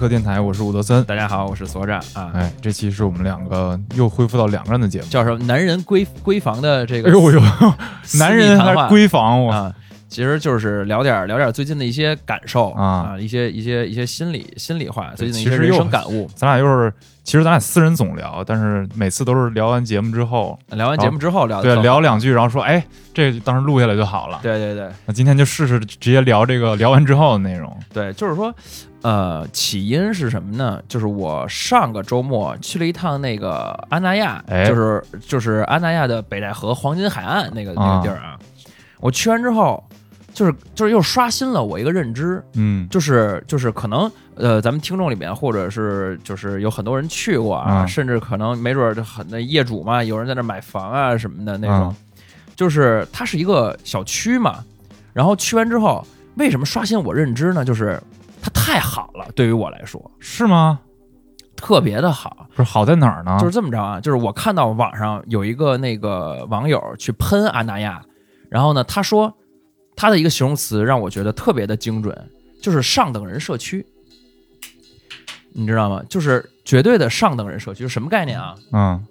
客电台，我是伍德森。大家好，我是所长啊。哎，这期是我们两个又恢复到两个人的节目，叫什么？男人闺闺房的这个。哎呦呦，男人还是闺房啊？其实就是聊点聊点最近的一些感受啊，一些一些一些心理心里话，最近的一些人生感悟。咱俩又是，其实咱俩私人总聊，但是每次都是聊完节目之后，聊完节目之后聊，对，聊两句，然后说，哎，这当时录下来就好了。对对对，那今天就试试直接聊这个聊完之后的内容。对，就是说，呃，起因是什么呢？就是我上个周末去了一趟那个安那亚，就是就是安那亚的北戴河黄金海岸那个那个地儿啊。我去完之后。就是就是又刷新了我一个认知，嗯，就是就是可能呃，咱们听众里面或者是就是有很多人去过啊，甚至可能没准很那业主嘛，有人在那买房啊什么的那种，就是它是一个小区嘛，然后去完之后，为什么刷新我认知呢？就是它太好了，对于我来说是吗？特别的好，不是好在哪儿呢？就是这么着啊，就是我看到网上有一个那个网友去喷阿那亚，然后呢，他说。他的一个形容词让我觉得特别的精准，就是上等人社区，你知道吗？就是绝对的上等人社区，是什么概念啊？嗯，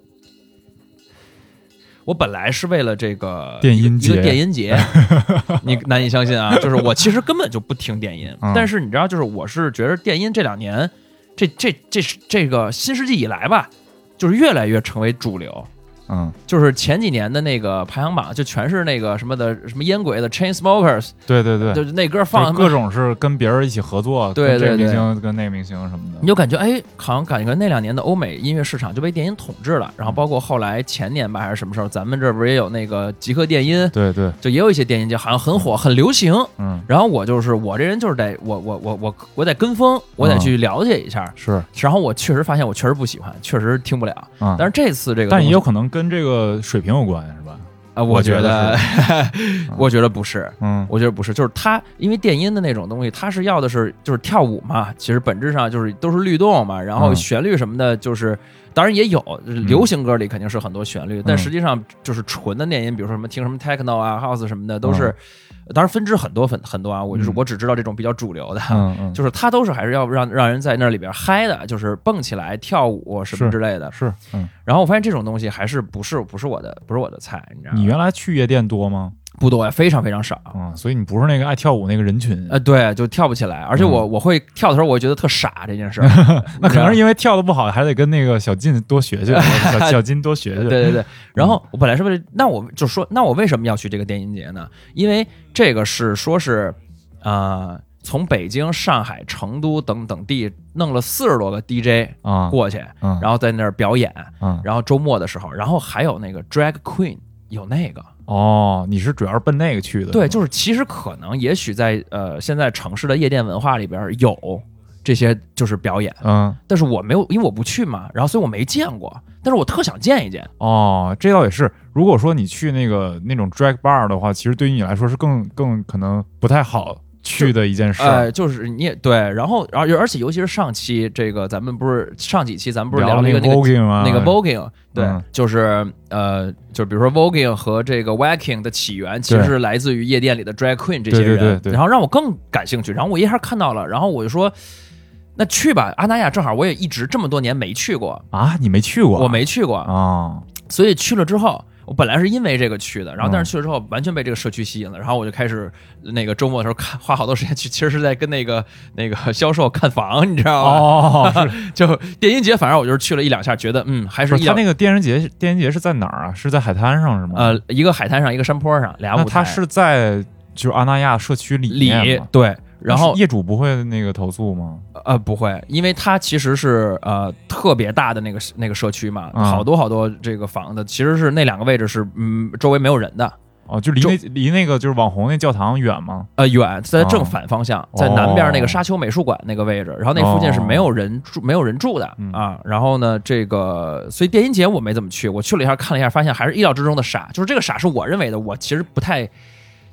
我本来是为了这个电音节，一个电音节，你难以相信啊！就是我其实根本就不听电音，但是你知道，就是我是觉得电音这两年，这这这是这个新世纪以来吧，就是越来越成为主流。嗯，就是前几年的那个排行榜，就全是那个什么的，什么烟鬼的 Chain Smokers，对对对，就是那歌放各种是跟别人一起合作，对对对，明星跟那个明星什么的，你就感觉哎，好像感觉那两年的欧美音乐市场就被电音统治了。然后包括后来前年吧，还是什么时候，咱们这不是也有那个极客电音，对对，就也有一些电音就，好像很火，很流行。嗯，然后我就是我这人就是得我我我我我得跟风，我得去了解一下。是，然后我确实发现我确实不喜欢，确实听不了。嗯，但是这次这个，但也有可能跟这个水。水平有关是吧？啊，我觉得，我觉得不是，嗯，我觉得不是，就是它，因为电音的那种东西，它是要的是就是跳舞嘛，其实本质上就是都是律动嘛，然后旋律什么的，就是当然也有流行歌里肯定是很多旋律，但实际上就是纯的电音，比如说什么听什么 techno 啊、house 什么的，都是。当然分支很多很很多啊，我就是我只知道这种比较主流的，就是它都是还是要让让人在那里边嗨的，就是蹦起来跳舞什么之类的。是，然后我发现这种东西还是不是不是我的不是我的菜，你知道吗？你原来去夜店多吗？不多呀，非常非常少嗯，所以你不是那个爱跳舞那个人群呃，对，就跳不起来，而且我我会跳的时候，我觉得特傻这件事，那可能是因为跳的不好，还得跟那个小金多学学，小小金多学学。对对对，然后我本来是为了，那我就说，那我为什么要去这个电音节呢？因为这个是说是，呃，从北京、上海、成都等等地弄了四十多个 DJ 啊过去，然后在那儿表演，然后周末的时候，然后还有那个 Drag Queen 有那个。哦，你是主要是奔那个去的？对，就是其实可能也许在呃现在城市的夜店文化里边有这些就是表演，嗯，但是我没有，因为我不去嘛，然后所以我没见过，但是我特想见一见。哦，这倒也是。如果说你去那个那种 drag bar 的话，其实对于你来说是更更可能不太好。去的一件事，哎，就是你也对，然后，然后，而且尤其是上期这个，咱们不是上几期咱们不是聊了那个那个那个 voguing，对，就是呃，就比如说 voguing 和这个 wacking 的起源，其实是来自于夜店里的 drag queen 这些人，然后让我更感兴趣，然后我一下看到了，然后我就说，那去吧，阿那亚正好我也一直这么多年没去过啊，你没去过，我没去过啊，所以去了之后。我本来是因为这个去的，然后但是去了之后完全被这个社区吸引了，然后我就开始那个周末的时候看，花好多时间去，其实是在跟那个那个 销售看房，你知道吗？哦，就电音节，反正我就是去了一两下，觉得嗯还是。他那个电音节，电音节是在哪儿啊？是在海滩上是吗？呃，一个海滩上，一个山坡上，俩舞台。他是在就是阿那亚社区里里对。然后业主不会那个投诉吗？呃，不会，因为它其实是呃特别大的那个那个社区嘛，好多好多这个房子，其实是那两个位置是嗯周围没有人的哦，就离那离那个就是网红那教堂远吗？呃，远，在正反方向，在南边那个沙丘美术馆那个位置，然后那附近是没有人住没有人住的啊。然后呢，这个所以电音节我没怎么去，我去了一下看了一下，发现还是意料之中的傻，就是这个傻是我认为的，我其实不太。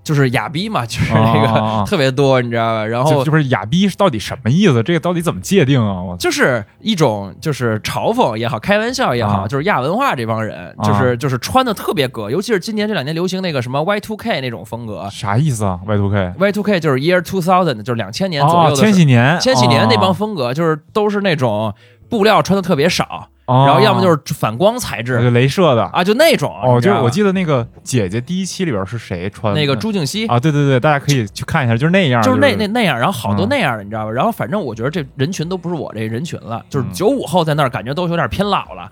就是哑逼嘛，就是那个、啊特别多，你知道吧？然后就就是哑逼是到底什么意思？这个到底怎么界定啊？我就是一种就是嘲讽也好，开玩笑也好，啊就是亚文化这帮人，啊就是就是穿的特别格，尤其是今年这两年流行那个什么 Y two K 那种风格。啥意思啊？Y two K Y two K 就是 Year two thousand，就是两千年左右哦，的、千禧年，千禧年那帮哦风格，就是都是那种布料穿的特别少，哦然后要么就是反光材质就镭射的。啊，就那种。就是我记得那个姐姐第一期里边是谁穿的那个朱静熙。啊？对对对，大家可以去看一下，就是那样，就是那那那样，然后好多嗯那样的，你知道吧？然后反正我觉得这人群都不是我这人群了，就是嗯九五后在那儿，感觉都有点偏老了，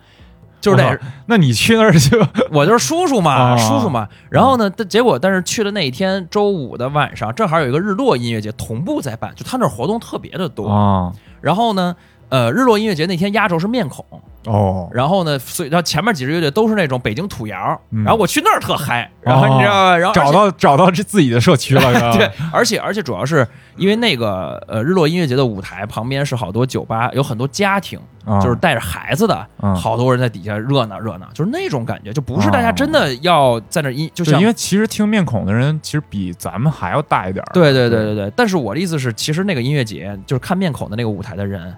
就是那那你去那儿就 我就是叔叔嘛，啊叔叔嘛。然后呢，但结果但是去的那一天，周五的晚上，正好有一个日落音乐节同步在办，就他那儿活动特别的多。啊然后呢，呃，日落音乐节那天压轴是面孔，哦。然后呢，所以然后前面几支乐队都是那种北京土窑，嗯。然后我去那儿特嗨，然后哦你知道吧？然后找到找到这自己的社区了，对，而且而且主要是因为那个呃日落音乐节的舞台旁边是好多酒吧，有很多家庭，啊。就是带着孩子的，嗯好多人在底下热闹热闹，就是那种感觉，就不是大家真的要在那音，就对，像因为其实听面孔的人其实比咱们还要大一点儿。对对对对。对。但是我的意思是，其实那个音乐节就是看面孔的那个舞台的人，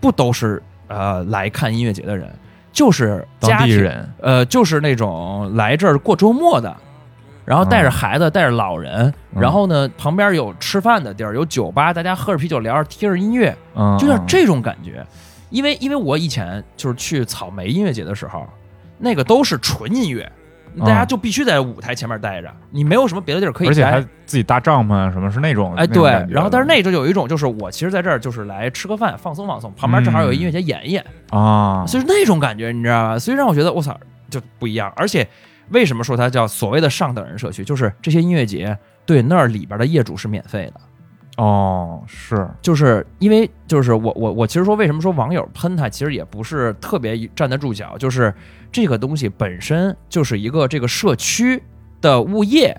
不都是呃来看音乐节的人，就是当地人呃，就是那种来这儿过周末的。然后带着孩子，带着老人，嗯然后呢，旁边有吃饭的地儿，有酒吧，大家喝着啤酒聊着，听着音乐，嗯，就像这种感觉。因为因为我以前就是去草莓音乐节的时候，那个都是纯音乐，大家就必须在舞台前面待着，你没有什么别的地儿可以嗯而且还。自己搭帐篷啊，什么是那种哎，对然后但是那就有一种，就是我其实在这儿就是来吃个饭，放松放松，旁边正好有音乐节演一演，啊，所以那种感觉你知道吧？所以让我觉得我操就不一样。而且为什么说它叫所谓的上等人社区，就是这些音乐节对那儿里边的业主是免费的。哦是就是因为就是我我我其实说为什么说网友喷他，其实也不是特别站得住脚，就是这个东西本身就是一个这个社区的物业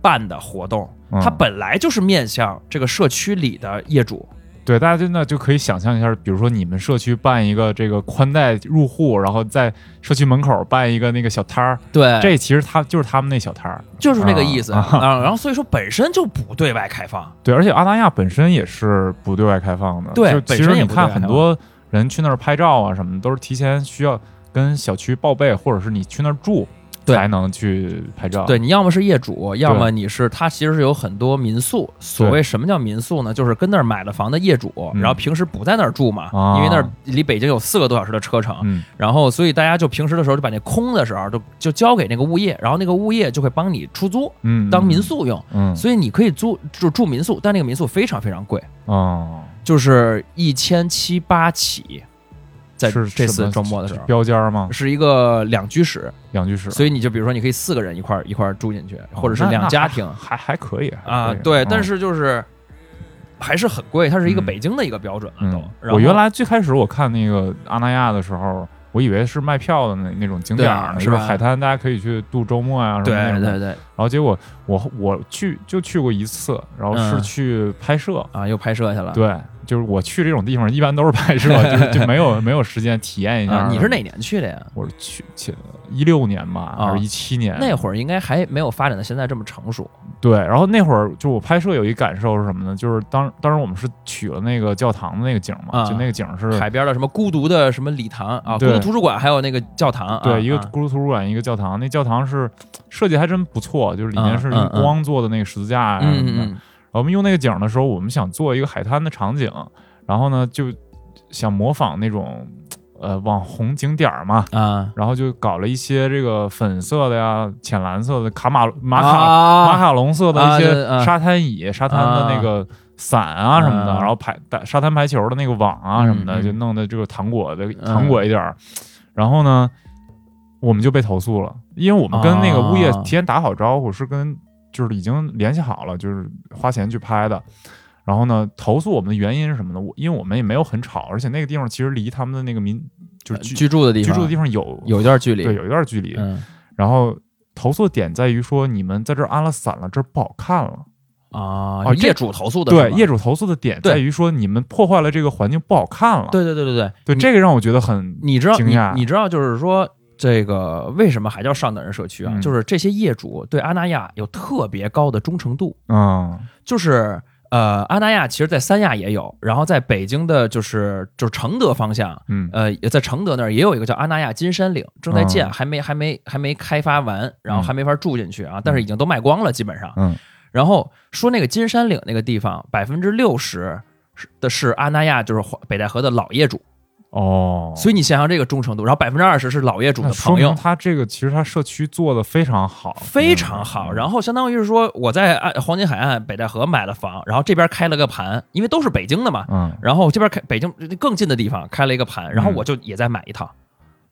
办的活动，嗯它本来就是面向这个社区里的业主。对，大家真的就可以想象一下，比如说你们社区办一个这个宽带入户，然后在社区门口办一个那个小摊儿，对，这其实他就是他们那小摊儿。就是那个意思啊 啊。然后所以说本身就不对外开放。对，而且阿那亚本身也是不对外开放的。对其实你看很多人去那儿拍照啊什么的，都是提前需要跟小区报备，或者是你去那儿住对才能去拍照。对你要么是业主，要么你是他其实是有很多民宿。所谓什么叫民宿呢？就是跟那儿买了房的业主，嗯然后平时不在那儿住嘛，啊因为那儿离北京有四个多小时的车程。嗯然后，所以大家就平时的时候就把那空的时候就就交给那个物业，然后那个物业就会帮你出租嗯，当民宿用。嗯，所以你可以租就住民宿，但那个民宿非常非常贵，哦，就是一千七八起，在这次周末的时候。标间吗？是一个两居室，两居室，所以你就比如说，你可以四个人一块儿一块儿住进去，或者是两家庭还还可以还啊。对，嗯但是就是还是很贵，它是一个嗯北京的一个标准了都嗯。，我原来最开始我看那个阿那亚的时候，我以为是卖票的那那种景点儿是吧海滩，大家可以去度周末啊什么的。对对然后结果我我去就去过一次，然后是嗯去拍摄。啊，又拍摄去了。对，就是我去这种地方一般都是拍摄，就是就没有没有时间体验一下。啊，你是？哪年去的呀？我是去去一六年吧，还啊是一七年？那会儿应该还没有发展到现在这么成熟。对，然后那会儿就我拍摄有一感受是什么呢？就是当当时我们是取了那个教堂的那个景嘛，啊就那个景是海边的什么孤独的什么礼堂啊，孤对独图书馆，还有那个教堂啊，对，一个啊孤独图书馆，一个教堂。那教堂是设计还真不错，就是里面是光做的那个十字架啊什么的。我们用那个景的时候，我们想做一个海滩的场景，然后呢就想模仿那种呃网红景点儿嘛，然后就搞了一些这个粉色的呀、浅蓝色的卡马马卡、啊马卡龙色的一些啊沙滩椅、沙滩的那个伞啊什么的，啊。然后排打沙滩排球的那个网啊什么的，就弄得这个糖果的嗯。糖果一点儿。然后呢，我们就被投诉了，因为我们跟那个物业啊。提前打好招呼，是跟就是已经联系好了，就是花钱去拍的。然后呢，投诉我们的原因是什么呢？我因为我们也没有很吵，而且那个地方其实离他们的那个民就是居居住的地方，居住的地方有有一段距离，对有一段距离。嗯然后投诉的点在于说，你们在这儿安了伞了，这儿不好看了。啊，哦业主投诉的对，业主投诉的点在于说，你们破坏了这个环境，不好看了。对对对对对对，这个让我觉得很你知道你惊讶你知道就是说这个为什么还叫上等人社区啊？嗯就是这些业主对阿那亚有特别高的忠诚度，嗯就是呃，阿那亚其实在三亚也有，然后在北京的就是就是承德方向。嗯呃，也在承德那儿也有一个叫阿那亚金山岭，正在建，哦还没还没还没开发完，然后嗯还没法住进去啊，但是已经都卖光了，基本上。嗯然后说那个金山岭那个地方，百分之六十的是阿那亚，就是北戴河的老业主，哦，所以你想想这个忠诚度，然后百分之二十是老业主的朋友，他这个其实他社区做的非常好，非常好。嗯然后相当于是说，我在岸黄金海岸北戴河买了房，然后这边开了个盘，因为都是北京的嘛，嗯，然后这边开北京更近的地方开了一个盘，然后嗯我就也在买一套，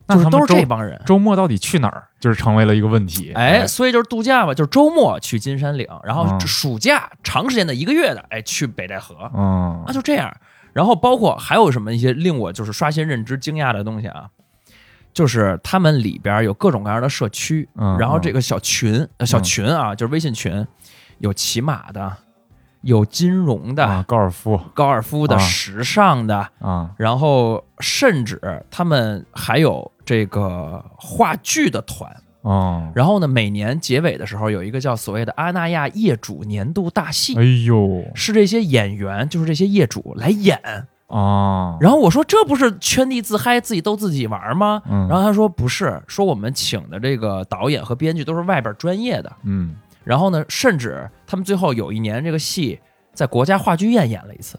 那就是都是这帮人。周末到底去哪儿，就是成为了一个问题。哎，所以就是度假嘛，就是周末去金山岭，然后嗯暑假长时间的一个月的，哎，去北戴河，嗯啊，就这样。然后包括还有什么一些令我就是刷新认知、惊讶的东西啊，就是他们里边有各种各样的社区，嗯然后这个小群、呃小群啊，就是微信群，有骑马的，有金融的、啊，高尔夫。高尔夫的、啊。时尚的，啊。然后甚至他们还有这个话剧的团。哦，然后呢，每年结尾的时候有一个叫所谓的阿那亚业主年度大戏，哎呦是这些演员，就是这些业主来演。啊，然后我说这不是圈地自嗨，自己逗自己玩吗？嗯然后他说不是，说我们请的这个导演和编剧都是外边专业的。嗯然后呢，甚至他们最后有一年这个戏在国家话剧院演了一次，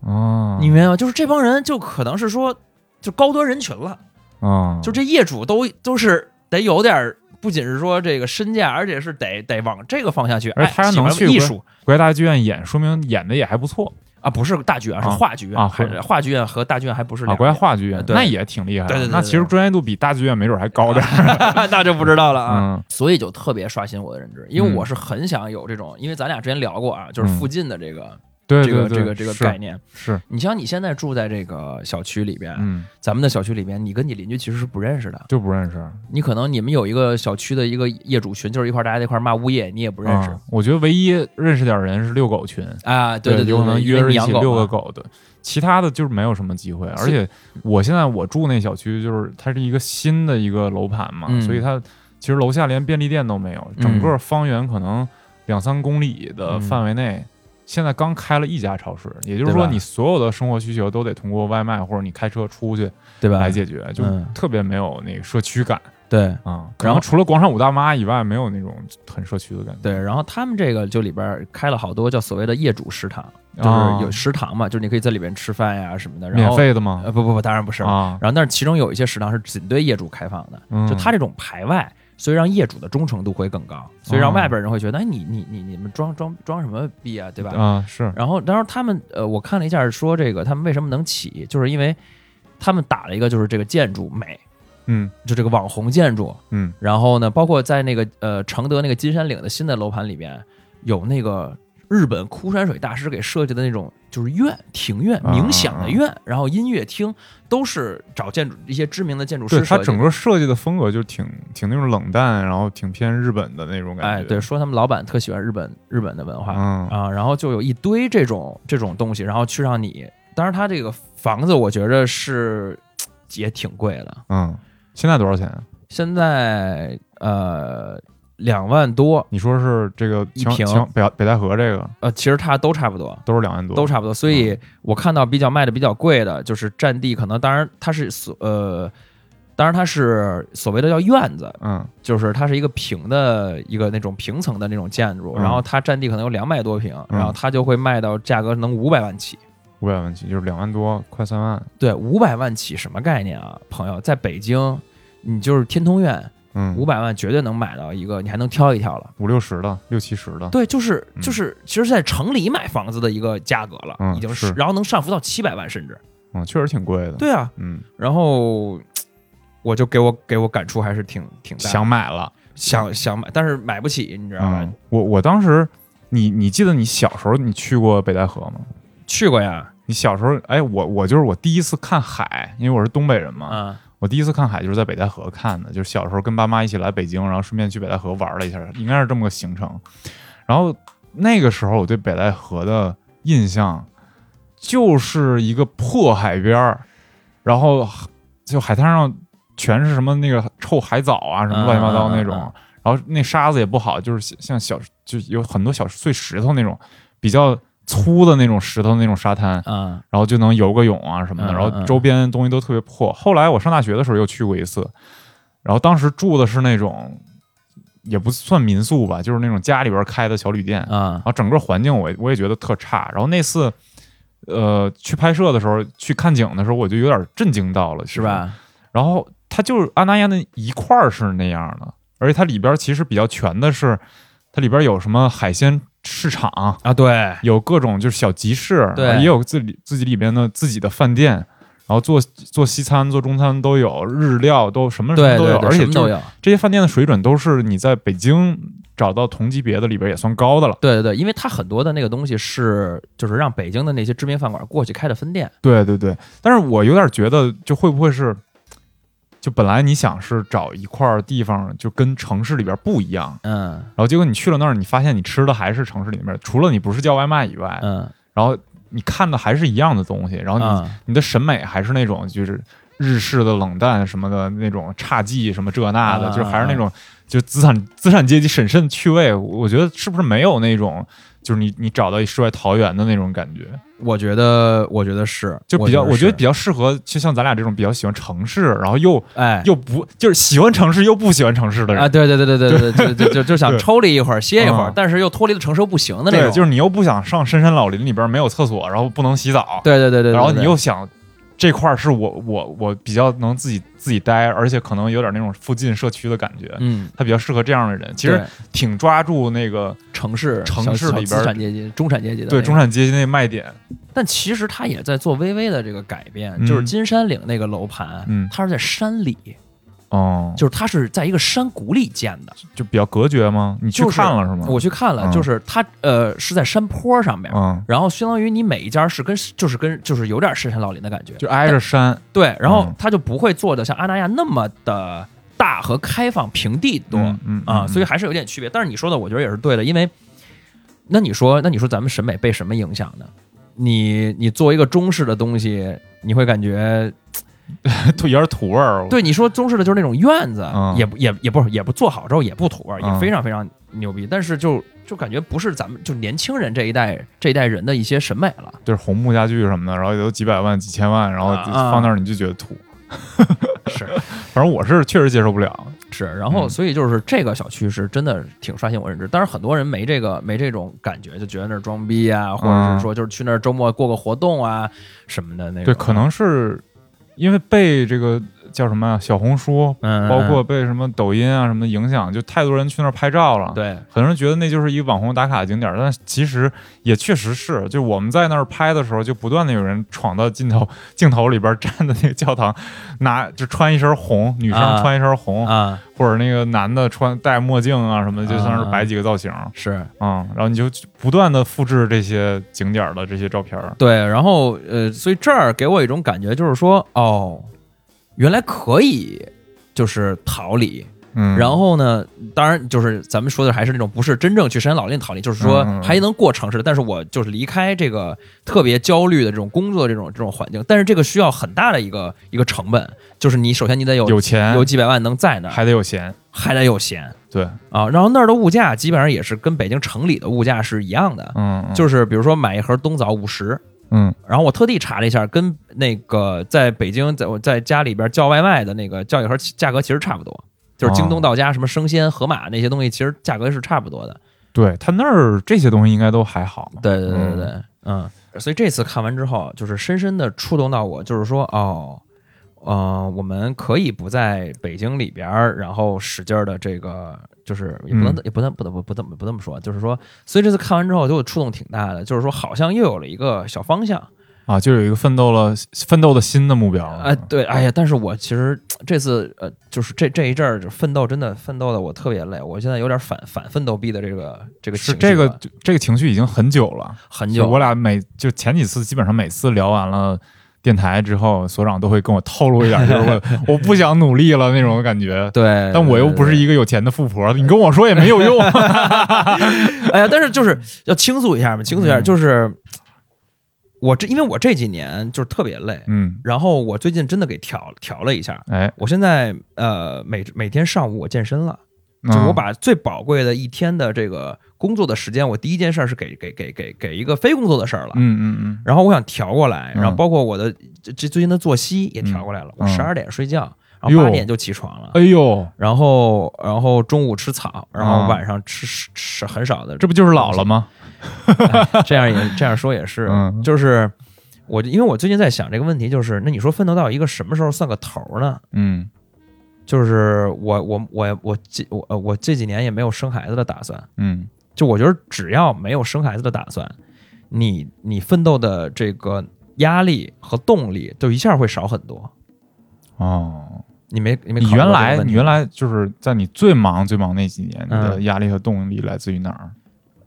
哦，你明白吗？就是这帮人就可能是说就高端人群了，啊，就这业主都都是得有点儿。不仅是说这个身价，而且是得得往这个方向去。而他能去艺术国家大剧院演，说明演的也还不错啊，不是大剧院，是啊话剧院啊还是话剧院和大剧院还不是啊。国家话剧院对那也挺厉害的，对对对对那其实专业度比大剧院没准还高点儿。那就不知道了啊。嗯所以就特别刷新我的认知，因为嗯我是很想有这种，因为咱俩之前聊过啊，就是嗯附近的这个、对对对，这个这个这个概念。是你像你现在住在这个小区里边，嗯咱们的小区里边，你跟你邻居其实是不认识的。就不认识你可能你们有一个小区的一个业主群，就是一块儿大家在一块儿骂物业，你也不认识啊。我觉得唯一认识点人是遛狗群，啊。对对对，有可能约着一起遛个狗的，其他的就是没有什么机会。而且我现在我住那小区，就是它是一个新的一个楼盘嘛，嗯所以它其实楼下连便利店都没有，整个方圆可能两三公里的嗯范围内。现在刚开了一家超市，也就是说，你所有的生活需求都得通过外卖或者你开车出去对吧？来解决，就嗯特别没有那个社区感对啊。可然后除了广场舞大妈以外，没有那种很社区的感觉。对，然后他们这个就里边开了好多叫所谓的业主食堂，就是啊有食堂嘛，就是你可以在里边吃饭呀什么的。然后免费的吗？呃不不不，当然不是。啊，然后，但是其中有一些食堂是仅对业主开放的，嗯就他这种排外，所以让业主的忠诚度会更高，所以让哦外边人会觉得，哎，你你你你们装装装什么逼啊，对吧？啊是然后，然后他们呃，我看了一下，说这个他们为什么能起，就是因为他们打了一个就是这个建筑美，嗯就这个网红建筑。嗯然后呢，包括在那个呃承德那个金山岭的新的楼盘里边，有那个日本枯山水大师给设计的那种就是院庭院啊冥想的院，然后音乐厅都是找建筑一些知名的建筑师设计的。对它整个设计的风格就挺挺那种冷淡，然后挺偏日本的那种感觉。哎，对，说他们老板特喜欢日本日本的文化、嗯啊，然后就有一堆这种这种东西，然后去让你，当然他这个房子我觉着是也挺贵的，嗯，现在多少钱啊？现在呃两万多，你说是这个一平北北戴河这个呃，其实它都差不多。都是两万多，都差不多，所以我看到比较卖的比较贵的，就是占地可能，当然它是所呃，当然它是所谓的叫院子，嗯就是它是一个平的一个那种平层的那种建筑，嗯然后它占地可能有两百多平，嗯然后它就会卖到价格能五百万起。五百万起，就是两万多，快三万。对，五百万起什么概念啊，朋友？在北京，你就是天通苑，嗯，五百万绝对能买到一个，你还能挑一挑了。五六十的，六七十的。对，就是嗯就是，其实，在城里买房子的一个价格了，嗯已经是然后能上浮到七百万甚至。嗯，确实挺贵的。，对啊，嗯，然后我就给我给我感触还是挺挺大的，想买了，想想买，但是买不起，你知道吗？嗯，我我当时，你你记得你小时候你去过北戴河吗？去过呀，你小时候，哎，我我就是我第一次看海，因为我是东北人嘛，啊，我第一次看海就是在北戴河看的，就是小时候跟爸妈一起来北京，然后顺便去北戴河玩了一下，应该是这么个行程。然后那个时候我对北戴河的印象就是一个破海边儿，然后就海滩上全是什么那个臭海藻啊，什么乱七八糟那种。嗯嗯嗯然后那沙子也不好，就是像像小就有很多小碎石头那种比较粗的那种石头那种沙滩，嗯然后就能游个泳啊什么的。然后周边东西都特别破。后来我上大学的时候又去过一次，然后当时住的是那种也不算民宿吧，就是那种家里边开的小旅店。嗯然后整个环境我我也觉得特差。然后那次，呃，去拍摄的时候，去看景的时候，我就有点震惊到了，是吧？然后它就是阿那亚那一块儿是那样的，而且它里边其实比较全的是，它里边有什么海鲜市场，啊，对，有各种就是小集市，对也有自己自己里边的自己的饭店。然后做做西餐、做中餐都有，日料都什么什么都有，而且。这些饭店的水准都是你在北京找到同级别的里边也算高的了。对对对，因为它很多的那个东西是就是让北京的那些知名饭馆过去开的分店。对对对，但是我有点觉得，就会不会是，就本来你想是找一块地方，就跟城市里边不一样，嗯。然后结果你去了那儿，你发现你吃的还是城市里面，除了你不是叫外卖以外，嗯。然后你看的还是一样的东西，然后你、啊你的审美还是那种就是日式的冷淡什么的那种侘寂什么这那的，啊就还是那种就资产资产阶级审慎趣味，我觉得是不是没有那种就是你你找到一世外桃源的那种感觉？我觉得我觉得是，就比较，我觉得比较较适合，就像咱俩这种比较喜欢城市，然后又哎又不就是喜欢城市又不喜欢城市的人啊，对对对对对对对，就就就想抽离一会儿歇一会儿嗯，但是又脱离了城市又不行的那对，种。就是你又不想上深山老林里边没有厕所，然后不能洗澡，对对对对，对然后你又想这块儿是我我我比较能自己自己待，而且可能有点那种附近社区的感觉，嗯，他比较适合这样的人。其实挺抓住那个城市城市里边中产阶级、中产阶级的对那个。中产阶级那卖点，但其实他也在做微微的这个改变，嗯。就是金山岭那个楼盘，嗯。它是在山里，哦，就是它是在一个山谷里建的。就比较隔绝吗？你去就看了是吗？我去看了，嗯就是它呃是在山坡上面，嗯，然后相当于你每一家是跟就是跟就是有点深山老林的感觉，就挨着山，对，然后嗯它就不会做的像阿那亚那么的大和开放平地多、啊，嗯所以还是有点区别。但是你说的，我觉得也是对的，因为那你说，那你说咱们审美被什么影响呢？你你做一个中式的东西，你会感觉 土也是土味儿。对你说中式的就是那种院子，嗯也不也也不是也不做好之后也不土味儿，也嗯非常非常牛逼，但是就就感觉不是咱们就年轻人这一代这一代人的一些审美了。就是红木家具什么的，然后也都几百万、几千万，然后放那儿你就觉得土。是 反正我是确实接受不了。是，然后嗯所以就是这个小区是真的挺刷新我认知，但是很多人没这个没这种感觉，就觉得那儿装逼啊，或者嗯是说就是去那儿周末过个活动啊什么的那种。对，可能是因为被这个叫什么呀？小红书，嗯，包括被什么抖音啊什么的影响，就太多人去那儿拍照了。，对。很多人觉得那就是一个网红打卡景点，但其实也确实是，就我们在那儿拍的时候，就不断的有人闯到镜头镜头里边站的那个教堂，拿就穿一身红，女生啊。穿一身红，啊。或者那个男的穿戴墨镜啊什么的，就像是摆几个造型。是。嗯，然后你就不断的复制这些景点儿的这些照片儿。对，然后呃，所以这儿给我一种感觉就是说，哦，原来可以就是逃离。嗯，然后呢，当然就是咱们说的还是那种不是真正去深山老林逃离，就是说还能过城市的，但是我就是离开这个特别焦虑的这种工作这种这种环境，但是这个需要很大的一个一个成本，就是你首先你得有有钱。有几百万能在那儿，还得有闲。还得有闲对，啊，然后那儿的物价基本上也是跟北京城里的物价是一样的，嗯，嗯。就是比如说买一盒冬枣五十，嗯然后我特地查了一下，跟那个在北京在我在家里边叫外卖的那个叫一盒价格其实差不多，就是京东到家什么生鲜、盒马那些东西，其实价格是差不多的。对他那儿这些东西应该都还好。对对对对对，嗯，所以这次看完之后，就是深深的触动到我，就是说哦。呃，我们可以不在北京里边儿，然后使劲儿的这个，就是也不能、嗯。也不能不能不不这么不这么说，就是说，所以这次看完之后，就我触动挺大的，就是说，好像又有了一个小方向，啊，就有一个奋斗了奋斗的新的目标了。哎，对，哎呀，但是我其实这次呃，就是这这一阵儿就奋斗，真的奋斗的我特别累，我现在有点反反奋斗逼的这个这个是情绪了。这个这个情绪已经很久了，很久，我俩每就前几次基本上每次聊完了电台之后，所长都会跟我透露一点，就是 我我不想努力了那种感觉。对，但我又不是一，个有钱的富婆，你跟我说也没有用。哎呀，但是就是要倾诉一下嘛，倾诉一下，嗯。就是我这因为我这几年就是特别累，嗯，然后我最近真的给调调了一下，哎，我现在呃每每天上午我健身了，就是我嗯把最宝贵的一天的这个工作的时间，我第一件事儿是给给给给给一个非工作的事儿了。嗯嗯嗯然后我想调过来，嗯然后包括我的这这最近的作息也调过来了。我嗯十二点睡觉，然后八点就起床了，哎呦，然后然后中午吃草，然后啊晚上吃吃吃很少的。这不就是老了吗？哎 这样也这样说也是，嗯就是我因为我最近在想这个问题，就是那你说奋斗到一个什么时候算个头儿呢？嗯就是我我我我这我呃我这几年也没有生孩子的打算，嗯就我觉得只要没有生孩子的打算，你你奋斗的这个压力和动力就一下会少很多。哦，你没你没你原来你原来就是在你最忙最忙那几年，你的嗯压力和动力来自于哪儿？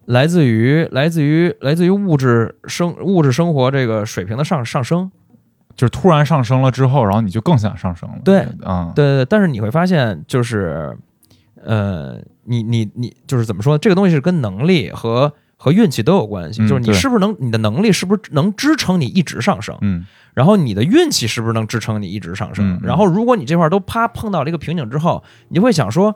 来自于来自于来自于物质生物质生活这个水平的上上升。就是突然上升了之后，然后你就更想上升了。对啊，对对对，但是你会发现，就是呃，你你你就是怎么说，这个东西是跟能力和和运气都有关系。嗯就是你是不是能你的能力是不是能支撑你一直上升，嗯然后你的运气是不是能支撑你一直上升？嗯嗯然后如果你这块儿都啪碰到了一个瓶颈之后，你会想说，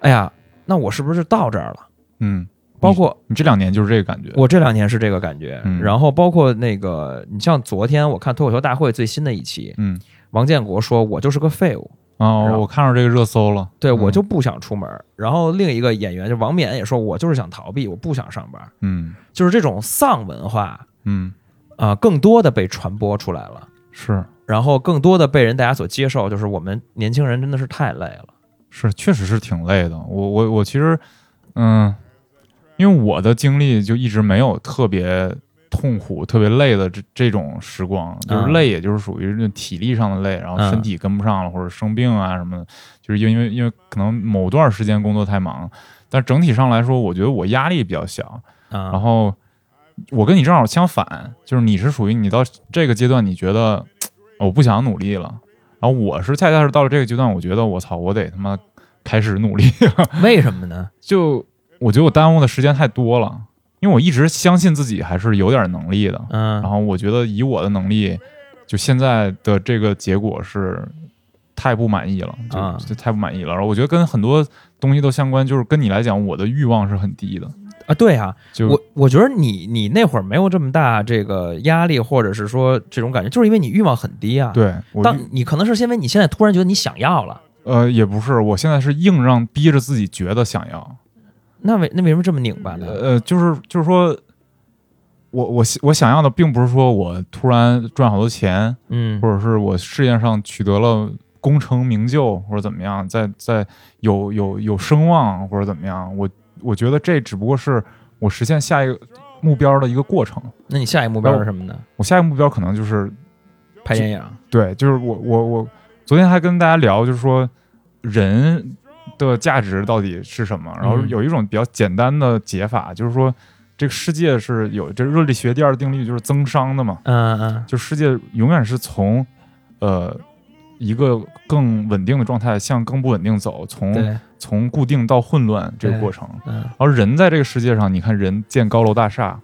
哎呀，那我是不是就到这儿了？嗯，包括你这两年就是这个感觉。我这两年是这个感觉，嗯然后包括那个，你像昨天我看脱口秀大会最新的一期，嗯王建国说我就是个废物，哦我看到这个热搜了。对嗯我就不想出门。然后另一个演员就王冕也说，我就是想逃避，我不想上班，嗯就是这种丧文化嗯啊、更多的被传播出来了，是然后更多的被人大家所接受，就是我们年轻人真的是太累了。是，确实是挺累的。我我我其实嗯，因为我的经历就一直没有特别痛苦、特别累的这这种时光，就是嗯累，也就是属于那体力上的累，然后身嗯体跟不上了，或者生病啊什么的，就是因为因为可能某段时间工作太忙，但整体上来说，我觉得我压力比较小。啊，然后我跟你正好相反，就是你是属于你到这个阶段，你觉得我不想努力了，然后我是恰恰是到了这个阶段，我觉得我操，我得他妈开始努力。为什么呢？就我觉得我耽误的时间太多了，因为我一直相信自己还是有点能力的，嗯然后我觉得以我的能力，就现在的这个结果是太不满意了，就太不满意了。然后我觉得跟很多东西都相关，就是跟你来讲，我的欲望是很低的。啊，对啊，就我我觉得你你那会儿没有这么大这个压力，或者是说这种感觉，就是因为你欲望很低啊。，对我当你可能是因为你现在突然觉得你想要了，呃也不是，我现在是硬让逼着自己觉得想要。那为那为什么这么拧巴呢？呃，就是就是说。我我我想要的并不是说我突然赚好多钱，嗯或者是我事业上取得了功成名就，或者怎么样，在在有有有声望或者怎么样，我我觉得这只不过是我实现下一个目标的一个过程。那你下一个目标是什么呢？我下一个目标可能就是拍电影。对，就是我我我昨天还跟大家聊，就是说人的价值到底是什么？然后嗯有一种比较简单的解法，就是说这个世界是有这热力学第二定律，就是增熵的嘛。嗯嗯就世界永远是从呃一个更稳定的状态向更不稳定走，从，从固定到混乱这个过程。嗯而人在这个世界上，你看人建高楼大厦，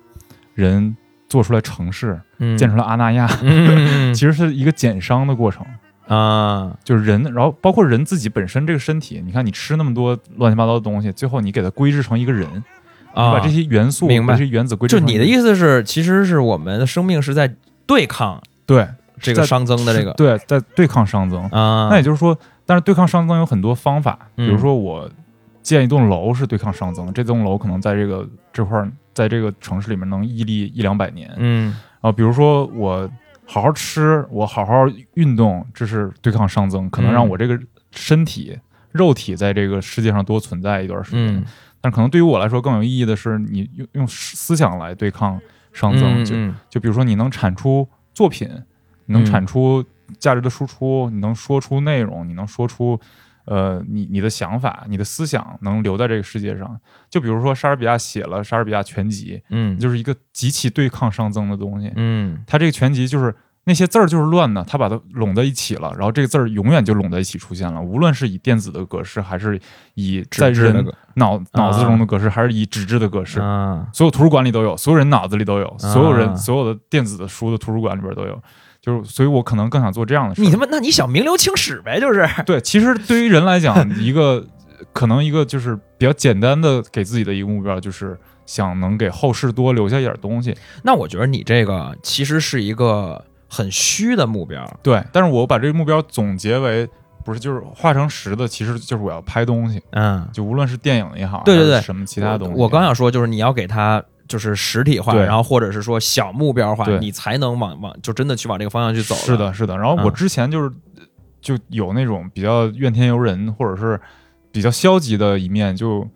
人做出来城市，嗯，建出来阿那亚，嗯 其实是一个减伤的过程。啊，就是人，然后包括人自己本身这个身体，你看你吃那么多乱七八糟的东西，最后你给它归制成一个人，你啊，把这些元素、明白。把这些原子归置成就你的意思是，其实是我们的生命是在对抗对这个在熵增的这个。对，在对抗熵增。啊，那也就是说，但是对抗熵增有很多方法，比嗯如说我建一栋楼是对抗熵增，这栋楼可能在这个这块儿，在这个城市里面能屹立一两百年。嗯。啊，比如说我好好吃，我好好运动，这是对抗熵增，可能让嗯我这个身体、肉体在这个世界上多存在一段时间。嗯。但可能对于我来说更有意义的是，你用用思想来对抗熵增，就就比如说你能产出作品，你能嗯。产出价值的输出，你能说出内容，你能说出呃你你的想法、你的思想能留在这个世界上。就比如说莎士比亚写了《莎士比亚全集》，嗯就是一个极其对抗熵增的东西。嗯他这个全集就是那些字儿就是乱的，他把它拢在一起了，然后这个字儿永远就拢在一起出现了。无论是以电子的格式，还是以在人脑脑子中的格式，还是以纸质的格式，啊，所有图书馆里都有，所有人脑子里都有，所有啊人所有的电子的书的图书馆里边都有。就是，所以我可能更想做这样的事儿。你他妈，那你想名留青史呗？就是 对，其实对于人来讲，一个可能一个就是比较简单的给自己的一个目标，就是想能给后世多留下一点东西。那我觉得你这个其实是一个很虚的目标。对，但是我把这个目标总结为，不是就是化成实的，其实就是我要拍东西，嗯，就无论是电影也好，对对对什么其他东西。我刚想说，就是你要给它就是实体化，然后或者是说小目标化，你才能往往就真的去往这个方向去走。是，的，是的。然后我嗯之前就是、就有那种比较怨天尤人，或者是比较消极的一面。就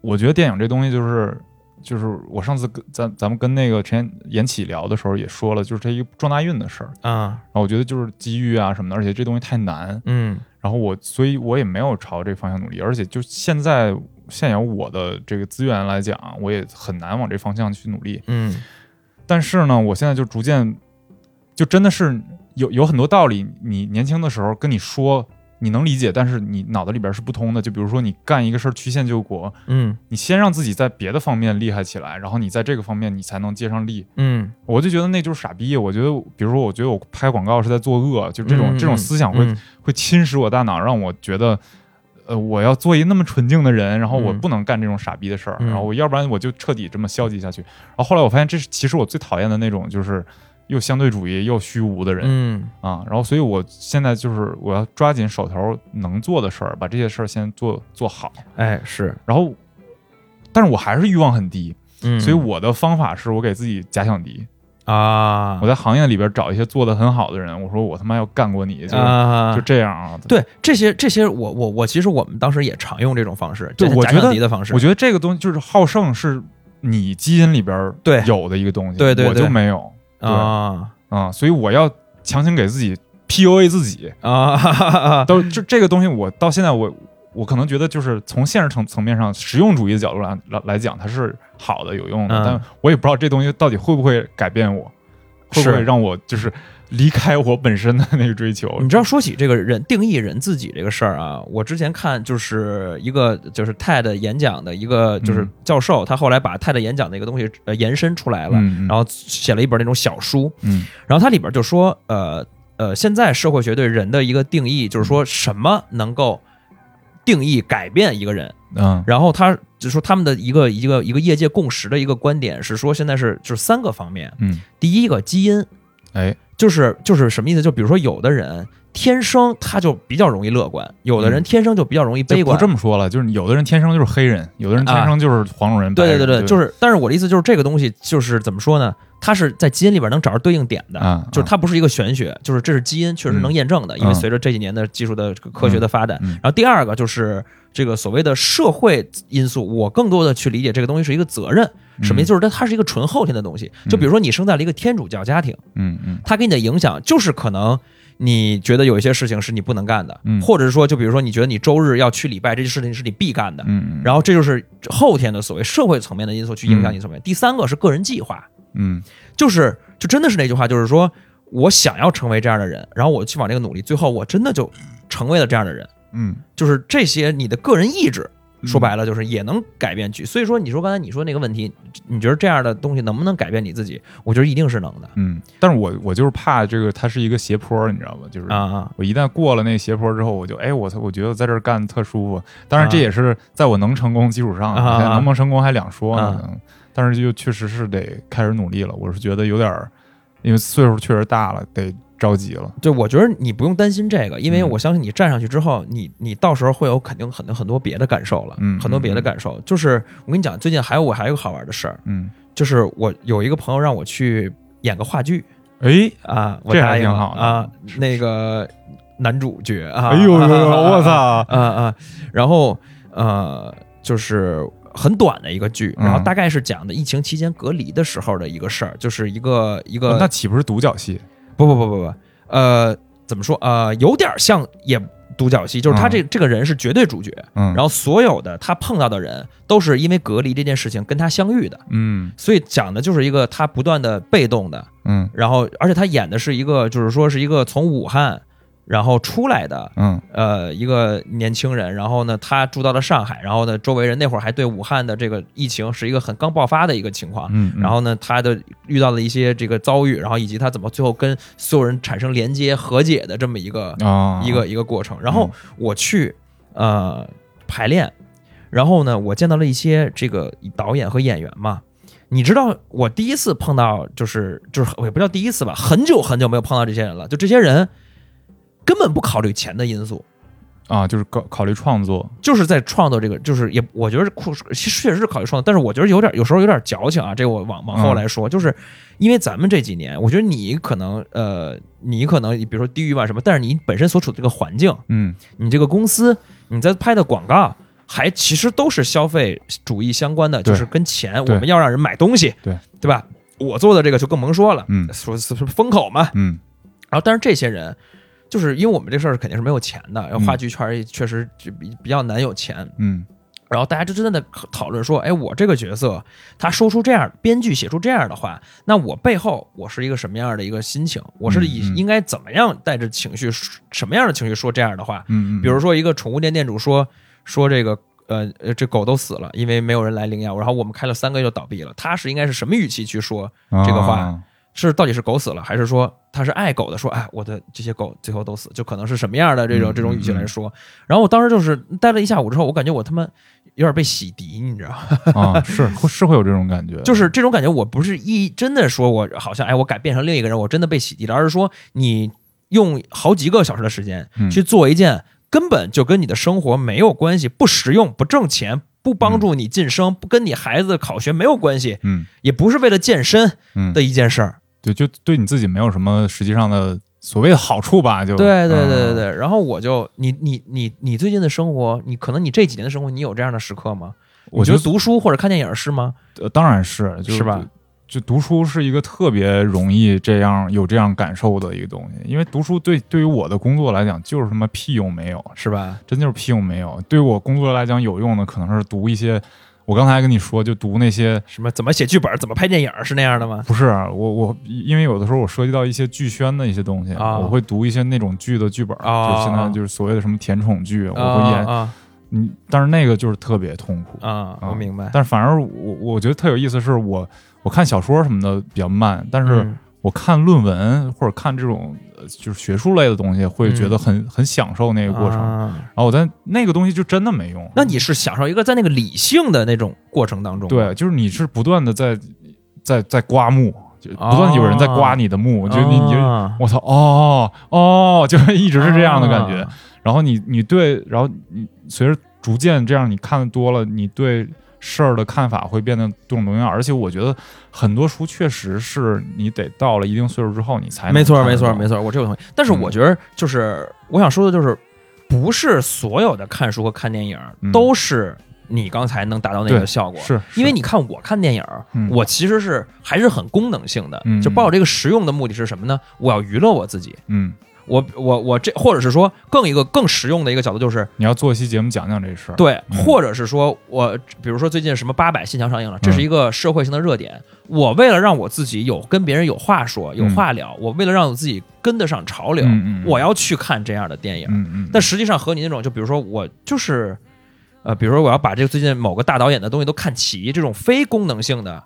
我觉得电影这东西就是。就是我上次跟咱咱们跟那个陈延启聊的时候也说了，就是这一个撞大运的事儿。啊，然后我觉得就是机遇啊什么的，而且这东西太难。嗯然后我所以我也没有朝这个方向努力，而且就现在现有我的这个资源来讲，我也很难往这方向去努力。嗯但是呢，我现在就逐渐，就真的是有有很多道理，你年轻的时候跟你说，你能理解，但是你脑子里边是不通的。就比如说你干一个事儿曲线救国，嗯你先让自己在别的方面厉害起来，然后你在这个方面你才能接上力。嗯我就觉得那就是傻逼。我觉得，比如说，我觉得我拍广告是在作恶，就这种、嗯这种思想会、嗯会侵蚀我大脑，让我觉得，呃，我要做一那么纯净的人，然后我嗯不能干这种傻逼的事儿，嗯然后我要不然我就彻底这么消极下去。然后后来我发现，这是其实我最讨厌的那种，就是又相对主义又虚无的人、嗯啊。然后，所以我现在就是我要抓紧手头能做的事儿，把这些事儿先做做好。哎是，然后，但是我还是欲望很低，嗯，所以我的方法是我给自己假想敌。啊我在行业里边找一些做的很好的人，我说我他妈要干过你，就、啊就这样啊。对这些这些我我我其实我们当时也常用这种方式，对我觉得想敌的方式，我觉得这个东西就是好胜，是你基因里边对有的一个东西，对对对我就没有对。啊。啊、所以我要强行给自己 PUA 自己。啊。哈哈哈都就这个东西，我到现在我我可能觉得就是从现实层层面上实用主义的角度来来来讲，它是好的有用的，嗯。但我也不知道这东西到底会不会改变我，会不会让我就是离开我本身的那个追求。你知道说起这个人定义人自己这个事儿啊，我之前看就是一个就是泰的演讲的一个就是嗯教授，他后来把泰的演讲的一个东西呃延伸出来了，嗯，然后写了一本那种小书，嗯。然后它里边就说呃呃，现在社会学对人的一个定义就是说什么能够定义改变一个人，嗯。然后他就说他们的一个一个一个业界共识的一个观点是说现在是就是三个方面，嗯，第一个基因，哎，就是就是什么意思？就比如说，有的人天生他就比较容易乐观，有的人嗯天生就比较容易悲就不观。这么说了，就是有的人天生就是黑人，有的人天生就是黄种人。对对对对，就是，但是我的意思就是这个东西就是怎么说呢？它是在基因里边能找着对应点的，啊，就是它不是一个玄学，就是这是基因确实能验证的，因为嗯随着这几年的技术的科学的发展。嗯然后第二个就是这个所谓的社会因素，我更多的去理解这个东西是一个责任，什么意思？就是它它是一个纯后天的东西。就比如说你生在了一个天主教家庭。嗯嗯它给你的影响就是可能你觉得有一些事情是你不能干的，嗯或者是说，就比如说你觉得你周日要去礼拜这件事情是你必干的，嗯嗯，然后这就是后天的所谓社会层面的因素去影响你层面。第三个是个人计划，嗯就是就真的是那句话，就是说我想要成为这样的人，然后我去往这个努力，最后我真的就成为了这样的人。嗯就是这些你的个人意志，嗯说白了就是也能改变局。所以说，你说刚才你说那个问题，你觉得这样的东西能不能改变你自己？我觉得一定是能的嗯，但是我我就是怕这个它是一个斜坡，你知道吗？就是啊啊我一旦过了那斜坡之后，我就哎，我操，我觉得在这儿干特舒服。当然，这啊也是在我能成功基础上，能不能成功还两说啊呢。嗯但是就确实是得开始努力了。我是觉得有点儿，因为岁数确实大了，得着急了。对，我觉得你不用担心这个，因为嗯我相信你站上去之后，你你到时候会有肯定很多很多别的感受了，嗯很多别的感受。就是我跟你讲，最近还有我还有个好玩的事儿，嗯，就是我有一个朋友让我去演个话剧哎，啊，我这还答应了挺好的啊，那个男主角啊，哎呦呦 我操！啊啊，然后呃，就是很短的一个剧，然后嗯大概是讲的疫情期间隔离的时候的一个事儿，就是一个一个哦那岂不是独角戏？不不不不不，呃，怎么说？呃，有点像，也独角戏，就是他嗯。这这个人是绝对主角，嗯，然后所有的他碰到的人都是因为隔离这件事情跟他相遇的，嗯。所以讲的就是一个他不断的被动的，嗯。然后而且他演的是一个就是说是一个从武汉然后出来的。嗯呃，一个年轻人，然后呢，他住到了上海，然后呢，周围人那会儿还对武汉的这个疫情是一个很刚爆发的一个情况，嗯，然后呢，他的遇到了一些这个遭遇，然后以及他怎么最后跟所有人产生连接和解的这么一个、啊，一个一个过程。然后我去呃排练，然后呢，我见到了一些这个导演和演员嘛。你知道我第一次碰到，就是就是我也不叫第一次吧，很久很久没有碰到这些人了。就这些人根本不考虑钱的因素，啊，就是考考虑创作，就是在创作这个，就是也我觉得酷，其实确实是考虑创作，但是我觉得有点有时候有点矫情啊。这个我往往后来说，就是因为咱们这几年，我觉得你可能呃，你可能比如说地域吧什么，但是你本身所处的这个环境，嗯。你这个公司你在拍的广告，还其实都是消费主义相关的，就是跟钱，我们要让人买东西，对。对吧？我做的这个就更甭说了，嗯。说是风口嘛。嗯。然后，但是这些人，就是因为我们这事儿肯定是没有钱的，话剧圈儿也确实就比比较难有钱，嗯然后大家就真的在讨论说，哎，我这个角色他说出这样，编剧写出这样的话，那我背后我是一个什么样的一个心情？我是以应该怎么样带着情绪，什么样的情绪说这样的话？嗯嗯，比如说一个宠物店店主说说这个。呃呃，这狗都死了，因为没有人来领养，然后我们开了三个月就倒闭了。他是应该是什么语气去说？这个话啊是到底是狗死了，还是说他是爱狗的？说哎，我的这些狗最后都死，就可能是什么样的这种嗯这种语气来说。然后我当时就是待了一下午之后，我感觉我他妈有点被洗涤，你知道吗？啊，是会是会有这种感觉，就是这种感觉，我不是一真的说我好像哎，我改变成另一个人，我真的被洗涤了，而是说你用好几个小时的时间嗯去做一件根本就跟你的生活没有关系、不实用、不挣钱、不帮助你晋升、不跟你孩子考学没有关系，嗯也不是为了健身嗯的一件事儿。对，就对你自己没有什么实际上的所谓的好处吧，就对对对对嗯对。然后我就你你你你最近的生活，你可能你这几年的生活，你有这样的时刻吗？我觉得读书或者看电影是吗？呃当然是，就是吧？就读书是一个特别容易这样有这样感受的一个东西，因为读书对对于我的工作来讲就是什么屁用没有，是吧？真就是屁用没有。对于我工作来讲有用的，可能是读一些，我刚才跟你说，就读那些什么怎么写剧本，怎么拍电影是那样的吗？不是我我，因为有的时候我涉及到一些剧宣的一些东西，啊我会读一些那种剧的剧本，啊就现在就是所谓的什么甜宠剧，我会演，啊嗯，但是那个就是特别痛苦。啊啊！我明白。但是反而我我觉得特有意思，是我我看小说什么的比较慢，但是嗯我看论文或者看这种呃就是学术类的东西，会觉得很、很享受那个过程。啊然后我在那个东西就真的没用。那你是享受一个在那个理性的那种过程当中，对，就是你是不断的在在在刮目，就不断有人在刮你的目，就你你就啊我操哦哦，就一直是这样的感觉。啊然后你你对，然后你随着逐渐这样你看的多了，你对事儿的看法会变得多种多样。而且我觉得很多书确实是你得到了一定岁数之后你才能没错，没错，没错，我这个同意。但是嗯我觉得，就是我想说的，就是不是所有的看书和看电影嗯都是你刚才能达到那个效果。是因为你看我看电影，嗯我其实是还是很功能性的，嗯就抱着这个实用的目的是什么呢？我要娱乐我自己。嗯，我我我这，或者是说更一个更实用的一个角度就是，你要做一期节目讲讲这事儿。对，嗯或者是说我比如说最近什么八百新墙上映了，这是嗯一个社会性的热点。我为了让我自己有跟别人有话说、有话聊，我为了让我自己跟得上潮流，我要去看这样的电影。但实际上和你那种，就比如说我就是，呃，比如说我要把这个最近某个大导演的东西都看齐，这种非功能性的。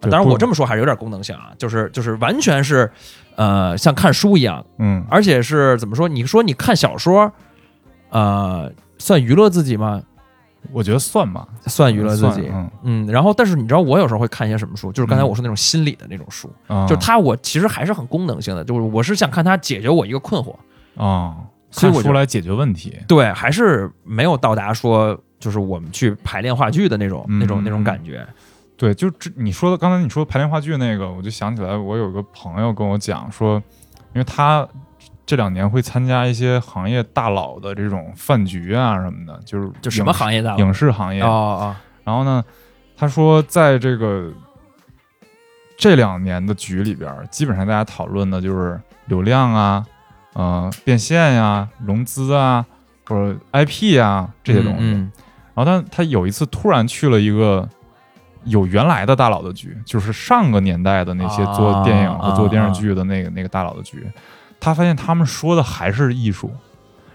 呃当然，我这么说还是有点功能性啊，就是就是完全是，呃，像看书一样，嗯而且是怎么说？你说你看小说，呃，算娱乐自己吗？我觉得算吧，算娱乐自己。嗯嗯，然后但是你知道我有时候会看一些什么书？就是刚才我说那种心理的那种书，嗯，就是它我其实还是很功能性的，就是我是想看它解决我一个困惑。啊，看所以我出来解决问题。对，还是没有到达说就是我们去排练话剧的那种、嗯那种那种感觉。对，就这你说的，刚才你说排练话剧那个，我就想起来，我有个朋友跟我讲说，因为他这两年会参加一些行业大佬的这种饭局啊什么的，就是就什么行业的影视行业。哦哦，然后呢，他说在这个这两年的局里边，基本上大家讨论的就是流量啊，呃变现呀、融资啊或者 IP 啊这些东西。嗯然后他他有一次突然去了一个有原来的大佬的局，就是上个年代的那些做电影啊和做电视剧的那个、那个大佬的局，他发现他们说的还是艺术，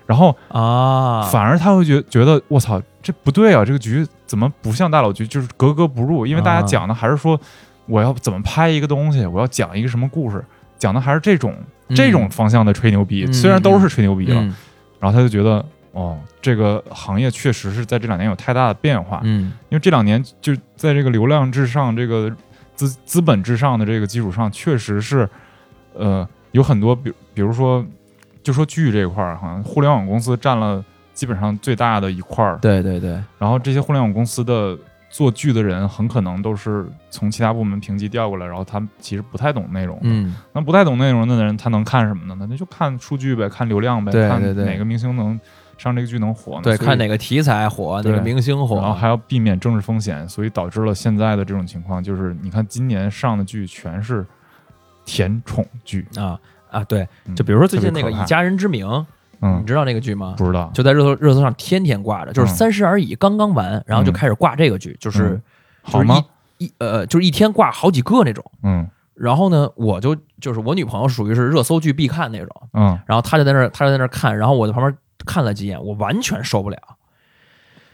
然后啊，反而他会觉觉得我操，这不对啊，这个局怎么不像大佬局，就是格格不入？因为大家啊。讲的还是说我要怎么拍一个东西，我要讲一个什么故事，讲的还是这种、这种方向的吹牛逼，嗯虽然都是吹牛逼了，嗯。然后他就觉得哦，这个行业确实是在这两年有太大的变化，嗯。因为这两年就在这个流量至上、这个资资本至上的这个基础上，确实是呃有很多比比如说就说剧这一块儿，好像互联网公司占了基本上最大的一块儿，对对对，然后这些互联网公司的做剧的人很可能都是从其他部门评级调过来，然后他们其实不太懂内容，嗯。那不太懂内容的人他能看什么呢？那就看数据呗，看流量呗，看对对对哪个明星能上这个剧能火呢？对，看哪个题材火，哪个明星火，然后还要避免政治风险，所以导致了现在的这种情况，就是你看今年上的剧全是甜宠剧，啊啊，对，嗯就比如说最近那个《以家人之名》，嗯你，知道那个剧吗？不知道，就在热搜热搜上天天挂着，就是《嗯三十而已》刚刚完，然后就开始挂这个剧，就是嗯好吗？一呃，就是一天挂好几个那种。嗯然后呢，我就就是我女朋友属于是热搜剧必看那种，嗯，然后她就在那儿，她就在那儿看，然后我在旁边看了几眼，我完全受不了。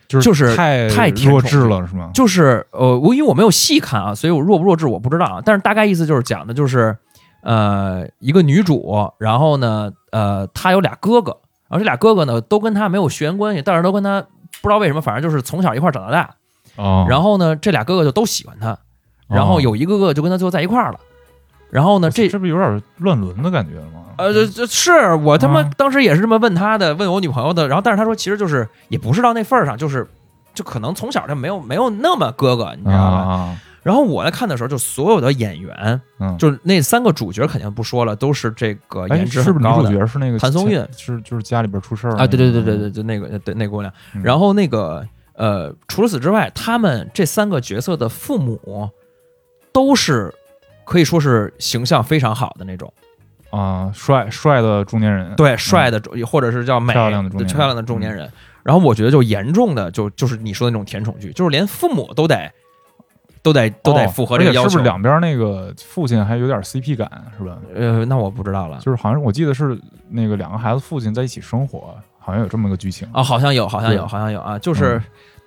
就是就是太太弱智了，是吗？就是呃，我因为我没有细看啊，所以我弱不弱智我不知道啊。但是大概意思就是讲的就是，呃，一个女主，然后呢，呃，她有俩哥哥，然后这俩哥哥呢都跟她没有血缘关系，但是都跟她不知道为什么，反正就是从小一块儿长到大。哦，然后呢，这俩哥哥就都喜欢她，然后有一个哥哥就跟她最后在一块儿了。然后呢，这这不有点乱伦的感觉了吗？呃，这这是我他妈啊当时也是这么问他的，问我女朋友的。然后，但是他说其实就是也不是到那份儿上，就是就可能从小就没有没有那么哥哥，你知道吧？啊，然后我在看的时候，就所有的演员，嗯，就是那三个主角肯定不说了，都是这个哎，颜值是不是女主角是那个谭松韵是就是家里边出事儿啊，对对对对对，对，就那个对那姑娘。嗯然后那个呃，除了此之外，他们这三个角色的父母都是可以说是形象非常好的那种。啊，帅帅的中年人，对，嗯帅的中，或者是叫美漂亮的中年漂亮的中年人。然后我觉得就严重的就就是你说的那种甜宠剧，就是连父母都得都得都得哦符合这个要求。而且是不是两边那个父亲还有点 CP 感，是吧？呃，那我不知道了。就是好像我记得是那个两个孩子父亲在一起生活，好像有这么个剧情啊，好像有，好像有，好像有啊，就是，嗯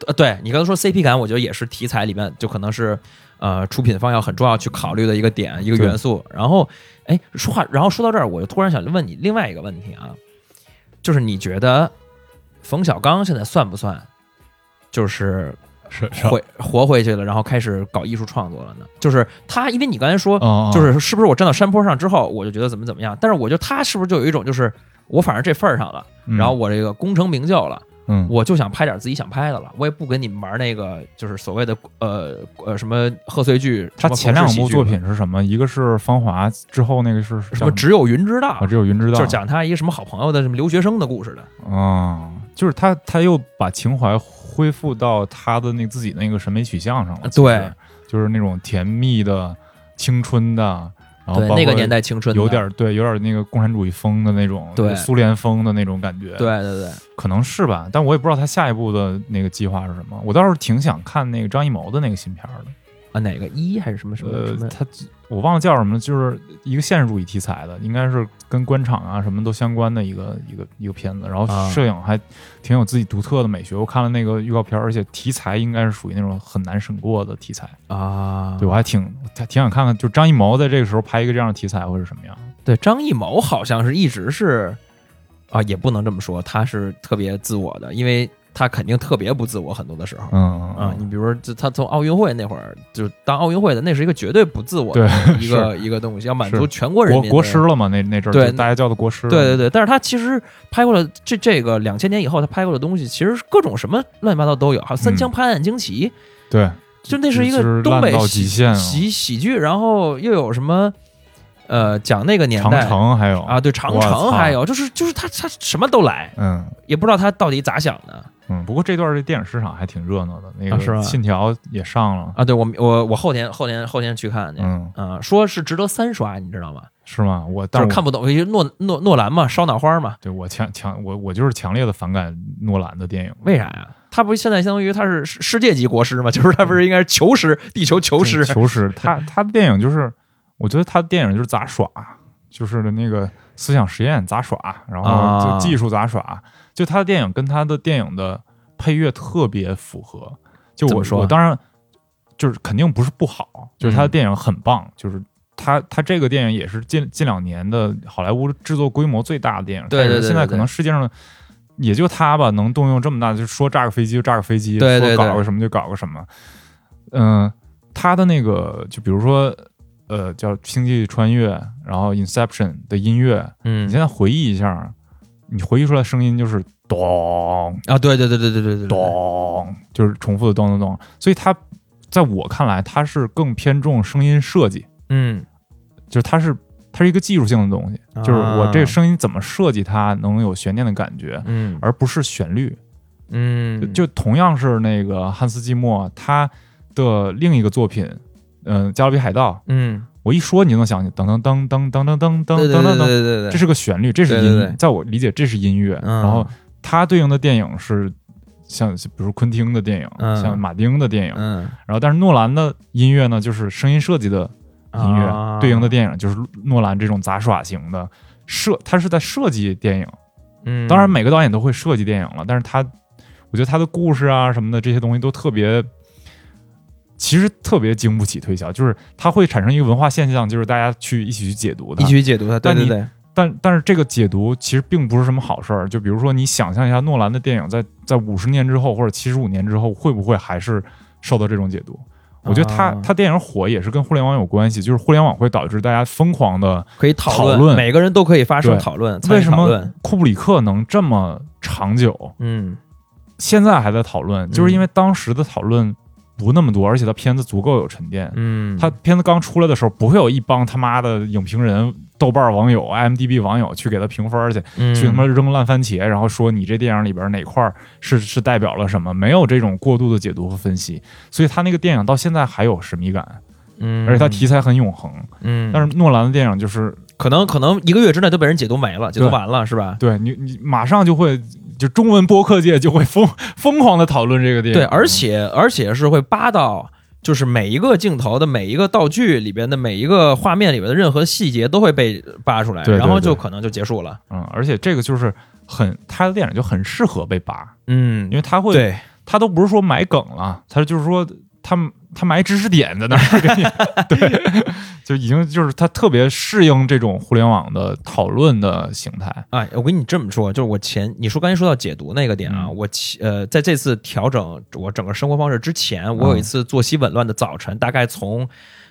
呃，对你刚才说 CP 感，我觉得也是题材里面就可能是呃出品方要很重要去考虑的一个点，一个元素。然后，哎，说话，然后说到这儿，我就突然想问你另外一个问题啊，就是你觉得冯小刚现在算不算就是是回活回去了，然后开始搞艺术创作了呢？就是他，因为你刚才说哦，就是是不是我站到山坡上之后，我就觉得怎么怎么样？但是我觉得他是不是就有一种就是我反正这份儿上了，嗯然后我这个功成名就了。嗯，我就想拍点自己想拍的了，我也不跟你们玩那个，就是所谓的呃呃什么贺岁剧。他前两部作品是什么？一个是《芳华》，之后那个是什么只有云知道啊，，只有云知道，就是讲他一个什么好朋友的什么留学生的故事的。啊，就是他他又把情怀恢复到他的那自己那个审美取向上了。对，就是那种甜蜜的、青春的，然后对，那个年代青春的有点对，有点那个共产主义风的那种，对。苏联风的那种感觉。，对对对，可能是吧，但我也不知道他下一步的那个计划是什么。我倒是挺想看那个张艺谋的那个新片的。啊哪个？一还是什么？什么？呃他我忘了叫什么了，就是一个现实主义题材的，应该是跟官场啊什么都相关的一个一个一个片子。然后啊摄影还挺有自己独特的美学，我看了那个预告片，而且题材应该是属于那种很难审过的题材。啊，对我还挺挺挺想看看，就张艺谋在这个时候拍一个这样的题材会是什么样。对张艺谋好像是一直是啊，也不能这么说，他是特别自我的，因为他肯定特别不自我，很多的时候。嗯啊，你比如说，就他从奥运会那会儿就当奥运会的，那是一个绝对不自我的一个一个东西，要满足全国人民的国国师了嘛？那那阵儿对大家叫的国师。对对对，但是他其实拍过了这这个两千年以后他拍过的东西，其实各种什么乱七八糟都有，还有《三枪拍案惊奇》对，就那是一个东北喜喜喜剧，然后又有什么呃讲那个年代。长代城还有。啊，对长城还有就是就是他他什么都来，嗯。也不知道他到底咋想的嗯。不过这段儿这电影市场还挺热闹的，那个《信条》也上了。啊。对我我我后天后天后天去看去，嗯啊，说是值得三刷，你知道吗？是吗？我就但是看不懂，因为诺诺诺兰嘛，烧脑花嘛，对我强强我我就是强烈的反感诺兰的电影。为啥呀？他不现在相当于他是世世界级国师嘛，就是他不是应该是球师，地球球师？球师，他 他的电影就是，我觉得他的电影就是杂耍，就是那个思想实验杂耍，然后啊就技术杂耍。就他的电影跟他的电影的配乐特别符合。就我说我当然就是肯定不是不好，就是他的嗯电影很棒，就是。他他这个电影也是近近两年的好莱坞制作规模最大的电影，对对对现在可能世界上也就他吧，能动用这么大，就说炸个飞机就炸个飞机，对对对说搞个什么就搞个什么。嗯、他的那个就比如说呃叫《星际穿越》，然后《Inception》的音乐，嗯你现在回忆一下，你回忆出来声音就是咚。啊，对对对对对对对，咚，就是重复的咚咚咚。所以他在我看来，他是更偏重声音设计，嗯，就是他是他是一个技术性的东西，就是我这个声音怎么设计它能有悬念的感觉，嗯，而不是旋律，嗯，就同样是那个汉斯季默他的另一个作品，嗯，《加勒比海盗》，嗯。我一说你就能想起噔噔噔噔噔噔噔噔噔噔这是个旋律，这是音，在我理解这是音乐。嗯然后它对应的电影是像比如昆汀的电影，嗯像马丁的电影，嗯然后但是诺兰的音乐呢，就是声音设计的音乐，啊对应的电影就是诺兰这种杂耍型的设，他是在设计电影。嗯，当然每个导演都会设计电影了，但是他，我觉得他的故事啊什么的这些东西都特别。其实特别经不起推敲，就是它会产生一个文化现象，就是大家去一起去解读它一。起去解读它，对但你对对，但但是这个解读其实并不是什么好事儿。就比如说，你想象一下诺兰的电影在在五十年之后或者七十五年之后，会不会还是受到这种解读？我觉得他啊他电影火也是跟互联网有关系，就是互联网会导致大家疯狂的。可以讨讨论每个人都可以发声讨论，为什么？库布里克能这么长久？嗯现在还在讨论，就是因为当时的讨论不那么多，而且他片子足够有沉淀。嗯，他片子刚出来的时候，不会有一帮他妈的影评人、豆瓣网友、IMDB 网友去给他评分去，嗯。去他妈扔烂番茄，然后说你这电影里边哪块是是代表了什么，没有这种过度的解读和分析，所以他那个电影到现在还有神秘感，嗯，而且他题材很永恒。嗯，但是诺兰的电影就是可能可能一个月之内都被人解读没了，解读完了是吧？对你你马上就会就中文播客界就会疯疯狂的讨论这个电影，对，而且而且是会扒到，就是每一个镜头的每一个道具里边的每一个画面里边的任何细节都会被扒出来，对对然后就可能就结束了。嗯，而且这个就是很他的电影就很适合被扒，嗯因为他会对，他都不是说埋梗了，他就是说他他埋知识点在那儿给你，对，就已经就是他特别适应这种互联网的讨论的形态。哎，我跟你这么说，就是我前你说刚才说到解读那个点啊，嗯我其呃在这次调整我整个生活方式之前，我有一次作息紊乱的早晨，大概从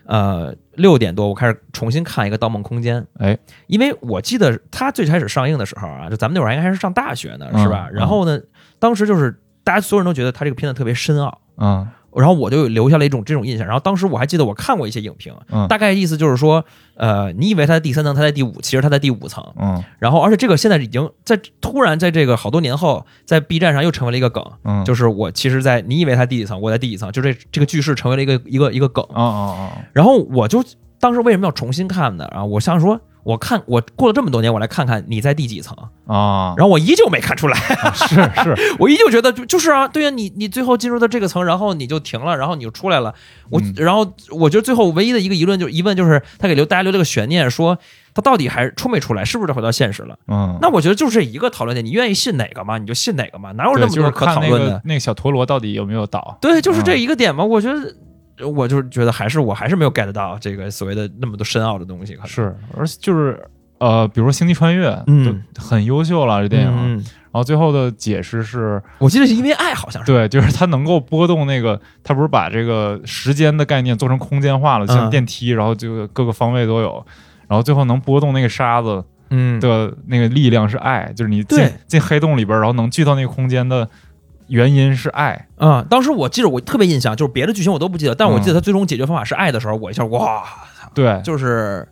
呃六点多我开始重新看一个《盗梦空间》，哎，因为我记得它最开始上映的时候啊，就咱们那会儿应该还是上大学呢，嗯是吧？嗯然后呢，当时就是大家所有人都觉得它这个片子特别深奥。嗯然后我就留下了一种这种印象，然后当时我还记得我看过一些影评，嗯。大概意思就是说，呃，你以为它在第三层，它在第五，其实它在第五层，嗯。然后，而且这个现在已经在突然在这个好多年后，在 B 站上又成为了一个梗，嗯，就是我其实在，你以为它第几层，我在第几层，就这这个句式成为了一个一个一个梗。啊啊啊，然后我就当时为什么要重新看呢？啊，我想说，我看我过了这么多年，我来看看你在第几层，啊，然后我依旧没看出来，是是，我依旧觉得就就是啊，对呀、你你最后进入到这个层，然后你就停了，然后你就出来了，我、嗯然后我觉得最后唯一的一个疑问就是疑问就是他给留大家留了个悬念，说他到底还出没出来，是不是回到现实了？嗯，那我觉得就是这一个讨论点，你愿意信哪个嘛，你就信哪个嘛，哪有那对，就是么多可看那讨论的？个那个小陀螺到底有没有倒。对，就是这嗯一个点嘛。我觉得，我就是觉得还是我还是没有 get 到这个所谓的那么多深奥的东西。是，而且就是呃，比如说《星际穿越》，嗯，很优秀了，这电影。嗯，然后最后的解释是，我记得是因为爱，好像是。对，就是它能够波动那个，它不是把这个时间的概念做成空间化了，像嗯电梯，然后就各个方位都有，然后最后能波动那个沙子嗯，的那个力量是爱，就是你进进黑洞里边，然后能聚到那个空间的原因是爱。啊、当时我记得我特别印象，就是别的剧情我都不记得，但我记得嗯他最终解决方法是爱的时候，我一下哇，对就是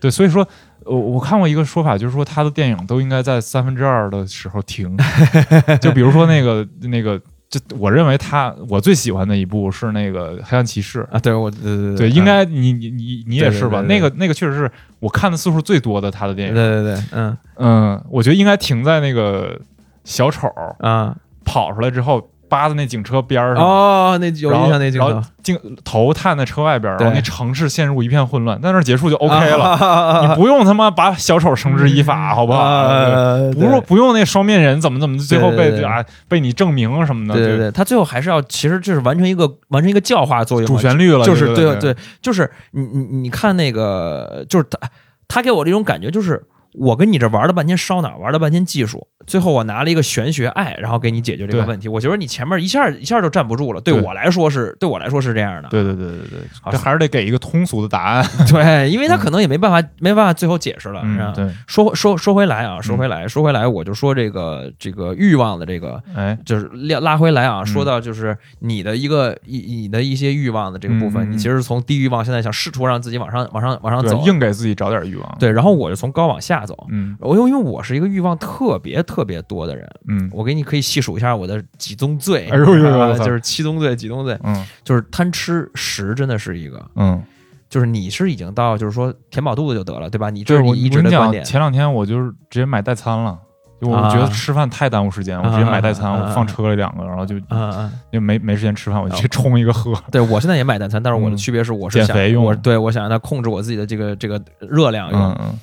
对，所以说。我我看过一个说法，就是说他的电影都应该在三分之二的时候停，就比如说那个那个，就我认为他我最喜欢的一部是那个《黑暗骑士》啊，对我对对对，应该你你你你也是吧？那个那个确实是我看的次数最多的他的电影对影。对对，嗯嗯，我觉得应该停在那个小丑啊跑出来之后，扒在那警车边儿上，哦，那有印象那然后镜头探在车外边儿，然后那城市陷入一片混乱，在那儿结束就 OK 了。了你不用他妈把小丑绳之以法，好不好？呃不用不用那双面人怎么怎么最后被啊被你证明什么的，对对对，他最后还是要，其实就是完成一个完成一个教化作用，主旋律了，就是对对，就是你你你看那个，就是他他给我这种感觉，就是我跟你这玩了半天烧脑，玩了半天技术，最后我拿了一个玄学爱，然后给你解决这个问题。我觉得你前面一下一下就站不住了，对对我来说是对我来说是这样的。对对对对对这还是得给一个通俗的答案。对，因为他可能也没办法没办法最后解释了。对，说说说回来啊，说回来，说回来，我就说这个这个欲望的这个哎，就是拉拉回来啊，嗯说到就是你的一个你你的一些欲望的这个部分，你其实从低欲望现在想试图让自己往上往上往上走，硬给自己找点欲望。，对，然后我就从高往下走。嗯。我因为我是一个欲望特别特别多的人，嗯。我给你可以细数一下我的几宗罪，哎呦呦呦我操。啊就是七宗罪几宗罪，嗯。就是贪吃食真的是一个，嗯，就是你是已经到就是说填饱肚子就得了，对吧？你就是我这是你一直的观点前两天我就是直接买代餐了。就我啊。觉得吃饭太耽误时间，我直接买代餐，我放车里两个，然后就嗯嗯，就没没时间吃饭，我就去冲一个喝。对我现在也买代餐，但是我的嗯。区别是我是想减肥用我对我想让它控制我自己的这个这个热量用，嗯嗯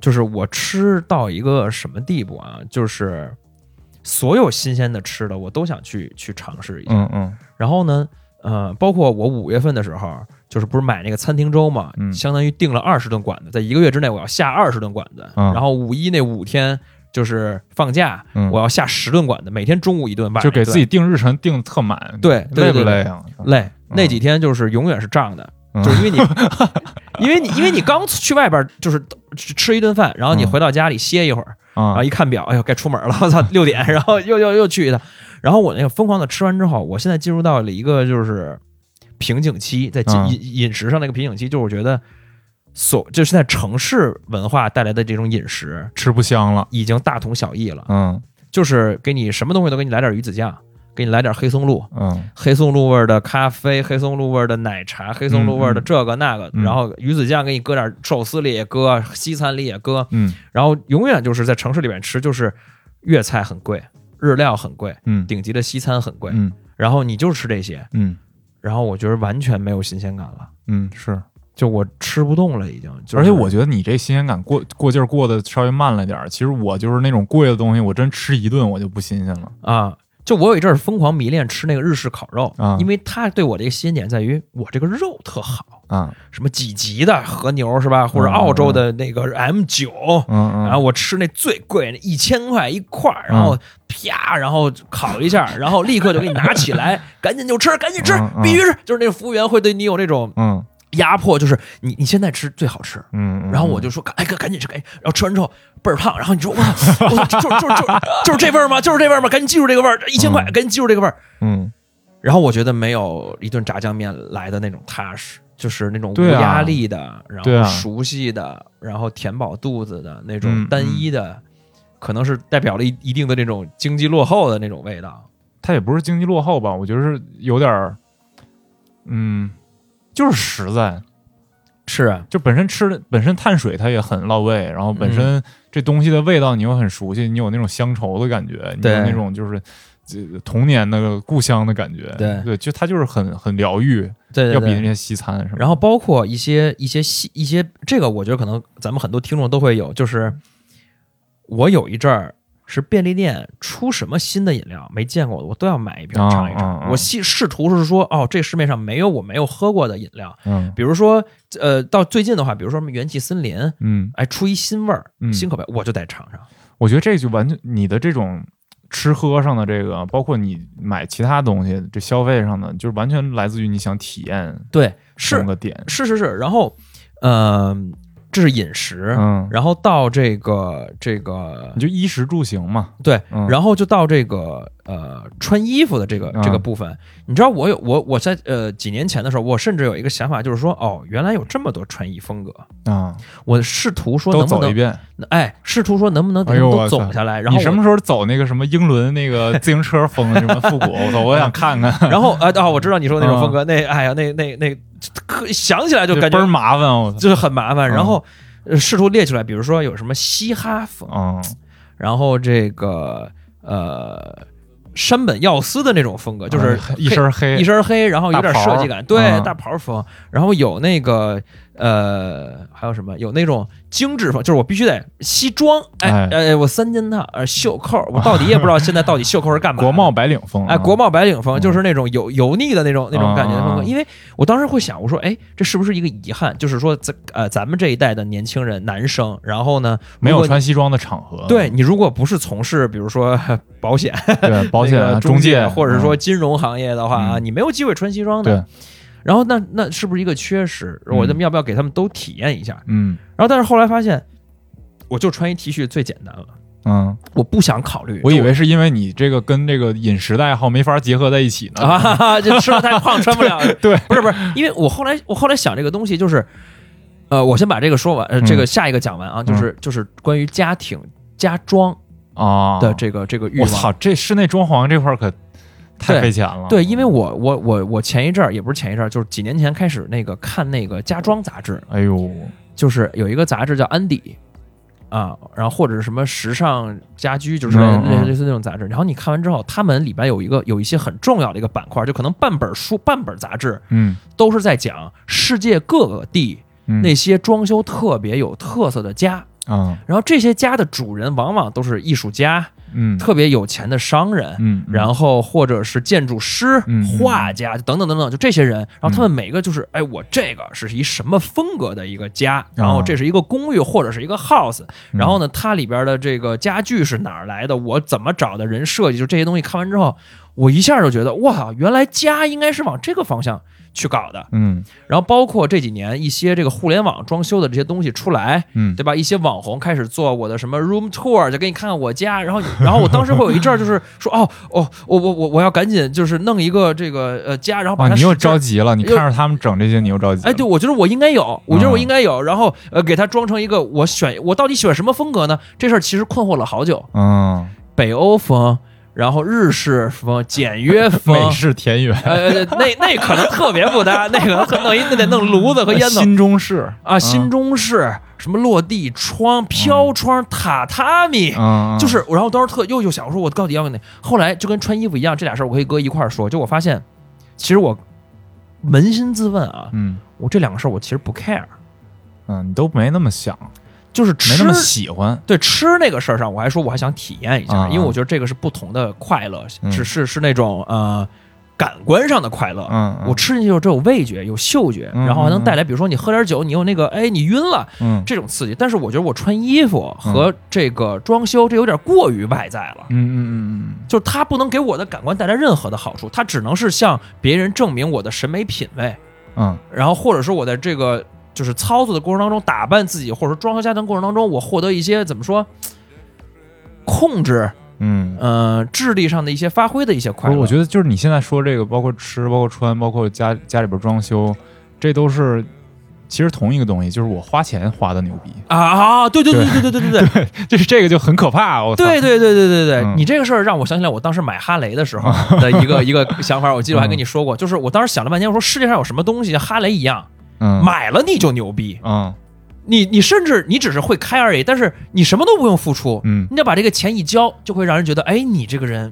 就是我吃到一个什么地步啊？就是所有新鲜的吃的，我都想去去尝试一下。嗯嗯然后呢，呃，包括我五月份的时候，就是不是买那个餐厅粥嘛，嗯相当于订了二十顿馆子，在一个月之内我要下二十顿馆子。嗯然后五一那五天就是放假，嗯，我要下十顿馆子，每天中午一顿，晚上就给自己定日程定的特满，对对累不累啊？累。那几天就是永远是胀的，嗯就是因为你，因为你，因为你刚去外边就是吃一顿饭，然后你嗯回到家里歇一会儿，然啊后一看表，哎呦，该出门了，我操，六点，然后又又又去一趟，然后我那个疯狂的吃完之后，我现在进入到了一个就是瓶颈期，在饮嗯饮饮食上那个瓶颈期，就是我觉得所就是在城市文化带来的这种饮食吃不香了。已经大同小异了，嗯就是给你什么东西都给你来点鱼子酱，给你来点黑松露，嗯黑松露味儿的咖啡，黑松露味儿的奶茶，黑松露味儿的这个那个，嗯然后鱼子酱给你搁点寿司里也搁，西餐里也搁，嗯然后永远就是在城市里面吃，就是粤菜很贵，日料很贵，嗯顶级的西餐很贵，嗯然后你就吃这些，嗯然后我觉得完全没有新鲜感了，嗯是。就我吃不动了已经，就是、而且我觉得你这新鲜感过过劲儿过得稍微慢了点儿。其实我就是那种贵的东西，我真吃一顿我就不新鲜了。啊。就我有一阵儿疯狂迷恋吃那个日式烤肉，啊。因为它对我这个吸引点在于我这个肉特好，啊，什么几级的和牛是吧，或者嗯澳洲的那个 M 九、嗯嗯，然后我吃那最贵那一千块一块儿，然后啪，然后烤一下，然后立刻就给你拿起来，赶紧就吃，赶紧吃嗯，嗯。必须是，就是那个服务员会对你有那种嗯压迫，就是你你现在吃最好吃。嗯，嗯然后我就说，赶哎赶赶紧吃，赶紧，然后吃完之后倍儿胖，然后你说 我操，我，就就就就就是这味儿吗？就是这味儿吗？赶紧记住这个味儿，一千块，嗯赶紧记住这个味儿。嗯然后我觉得没有一顿炸酱面来的那种踏实，就是那种无压力的，然后熟悉的，然后填饱肚子的那种嗯单一的，可能是代表了一一定的这种经济落后的那种味道。它也不是经济落后吧，我觉得是有点儿，嗯，就是实在。是啊，就本身吃的本身碳水它也很落位，然后本嗯身这东西的味道你又很熟悉，你有那种乡愁的感觉，你有那种就是这童年的故乡的感觉，对对，就它就是很很疗愈，对对对。要比那些西餐什么。然后包括一些一些西一些，这个我觉得可能咱们很多听众都会有，就是我有一阵儿是便利店出什么新的饮料没见过的，我都要买一瓶啊尝一尝。我试试图是说，哦，这市面上没有我没有喝过的饮料，嗯比如说，呃，到最近的话，比如说什么元气森林，嗯，哎，出一新味儿、嗯新口味，我就得尝尝。我觉得这就完全你的这种吃喝上的这个，包括你买其他东西这消费上的，就是完全来自于你想体验对，这是么个点。是是是。然后，呃，这是饮食，嗯，然后到这个这个你就衣食住行嘛，对，嗯。然后就到这个呃穿衣服的这个嗯。这个部分，你知道我有我我在呃几年前的时候，我甚至有一个想法，就是说哦，原来有这么多穿衣风格，啊，我试图说都能不能走一遍。哎，试图说能不能都走下来，然后你什么时候走那个什么英伦那个自行车风什么复古？我操，我想看看。然后啊哦，我知道你说的那种嗯。风格，那哎呀，那那那可想起来就感觉倍儿觉麻烦，我。就是很麻烦，嗯。然后呃试图列出来，比如说有什么嘻哈风，嗯。然后这个呃山本耀司的那种风格，就是嗯一身黑，一身黑，然后有点设计感，对，嗯。大袍风，然后有那个呃，还有什么？有那种精致风，就是我必须得西装，哎哎哎，我三件套，呃，袖扣，我到底也不知道现在到底袖扣是干嘛的。国贸白领风。哎，国贸白领风嗯就是那种油油腻的那种那种感觉的风格，因为我当时会想，我说，哎，这是不是一个遗憾？就是说，咱呃咱们这一代的年轻人，男生，然后呢，没有穿西装的场合。对你如果不是从事，比如说 保险、对，保险啊中介，或者说嗯金融行业的话啊，嗯你没有机会穿西装的。对，然后那那是不是一个缺失？我咱们要不要给他们都体验一下？嗯然后但是后来发现，我就穿一 T 恤最简单了，嗯，我不想考虑。我以为是因为你这个跟这个饮食的爱好没法结合在一起呢。啊，就吃的太胖穿不了。对，不是不是，因为我后来我后来想这个东西就是，呃，我先把这个说完，这个下一个讲完啊，就是就是关于家庭家装啊的这个这个欲望。我操，这室内装潢这块可太对费钱了。对，因为我我我我前一阵儿也不是前一阵儿，就是几年前开始那个看那个家装杂志，哎呦，就是有一个杂志叫安迪啊，然后或者是什么时尚家居，就是类似类类似那种杂志。然后你看完之后，他们里边有一个有一些很重要的一个板块，就可能半本书、半本杂志嗯都是在讲世界各个地嗯，那些装修特别有特色的家。嗯然后这些家的主人往往都是艺术家、嗯。特别有钱的商人，嗯，然后或者是建筑师、嗯画家等等等等，就这些人，然后他们每个就是，哎，我这个是一什么风格的一个家，然后这是一个公寓或者是一个 house，然后呢，它里边的这个家具是哪儿来的，我怎么找的人设计，就这些东西看完之后，我一下就觉得，哇，原来家应该是往这个方向去搞的。嗯然后包括这几年一些这个互联网装修的这些东西出来，嗯对吧？一些网红开始做我的什么 room tour，就给你看看我家，然后 然后我当时会有一阵儿就是说，哦哦，我我我我要赶紧就是弄一个这个呃家，然后把啊，你又着急了，你看着他们整这些，你又着急了。哎，对，我觉得我应该有，我觉得我嗯应该有，然后呃，给它装成一个我选，我到底喜欢什么风格呢？这事儿其实困惑了好久，嗯，北欧风，然后日式风、简约风。美，式田园，呃，那那可能特别不搭，那个弄一那得弄炉子和烟囱新中式。啊，新中式什么落地窗、飘窗、榻榻米。嗯，就是，然后当时特又又想说，我到底要哪？后来就跟穿衣服一样，这俩事儿我可以搁一块儿说。就我发现，其实我扪心自问啊，嗯。我这两个事儿我其实不 care，嗯，你都没那么想，没就是吃那么喜欢。对吃那个事儿上，我还说我还想体验一下，啊因为我觉得这个是不同的快乐，嗯是是是那种呃感官上的快乐。嗯，嗯我吃进去之后，这有味觉，有嗅觉，嗯然后还能带来，比如说你喝点酒，你有那个哎你晕了嗯这种刺激。但是我觉得我穿衣服和这个装修这有点过于外在了。嗯嗯就是它不能给我的感官带来任何的好处，它只能是向别人证明我的审美品味，嗯然后或者说我在这个就是操作的过程当中打扮自己，或者说装修家庭过程当中，我获得一些怎么说控制，嗯。呃，智力上的一些发挥的一些快乐。我觉得就是你现在说这个，包括吃，包括穿，包括家家里边装修，这都是其实同一个东西，就是我花钱花的牛逼，啊啊，对对对对对对对对 就是这个就很可怕。我对对对对对对，嗯你这个事儿让我想起来我当时买哈雷的时候 的一个一个想法，我记得我还跟你说过，就是我当时想了半天，我说世界上有什么东西像哈雷一样，嗯。买了你就牛逼，嗯。你你甚至你只是会开而已，但是你什么都不用付出，嗯，你要把这个钱一交，就会让人觉得，哎，你这个人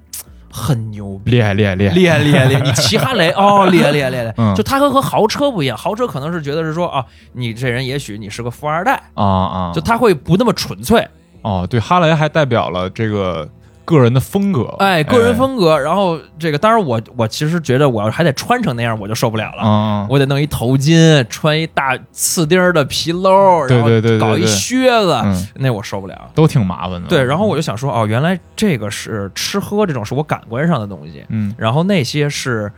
很牛逼。厉害厉害厉害，厉害厉害厉害！你骑哈雷哦，厉害厉害厉害！厉害嗯。就它和和豪车不一样，豪车可能是觉得是说啊，你这人也许你是个富二代，啊啊，就他会不那么纯粹，哦，对，哈雷还代表了这个个人的风格，哎，个人风格。然后这个，当然我我其实觉得我要还得穿成那样，我就受不了了。啊，我得弄一头巾，穿一大刺钉儿的皮褛，然后搞一对靴子，嗯，那我受不了。都挺麻烦的。对，然后我就想说，哦，原来这个是吃喝这种是我感官上的东西，嗯然后那些是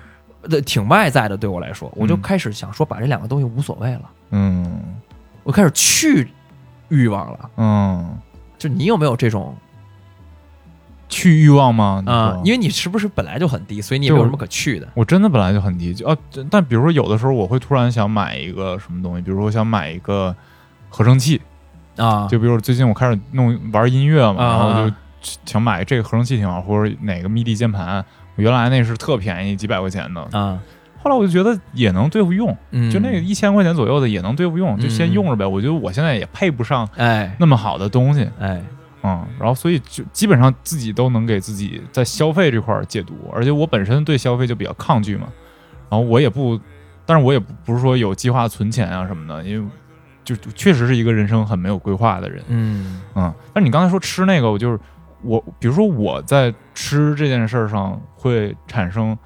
呃挺外在的，对我来说，我就嗯开始想说，把这两个东西无所谓了。嗯我开始去欲望了。嗯，就你有没有这种去欲望吗？啊、说。因为你是不是本来就很低，所以你也没有什么可去的。我真的本来就很低，就啊，但比如说有的时候我会突然想买一个什么东西，比如说我想买一个合成器，啊？就比如最近我开始弄玩音乐嘛，啊然后我就想买这个合成器挺好，或者哪个 MIDI 键盘，我原来那是特便宜几百块钱的，啊，后来我就觉得也能对付用，嗯，就那个一千块钱左右的也能对付用，就先用着呗。我觉得我现在也配不上哎。那么好的东西，哎，嗯，然后所以就基本上自己都能给自己在消费这块儿戒毒，而且我本身对消费就比较抗拒嘛，然后我也不，但是我也不不是说有计划存钱啊什么的，因为就就确实是一个人生很没有规划的人，嗯。嗯，但是你刚才说吃那个，我就是我，比如说我在吃这件事儿上会产生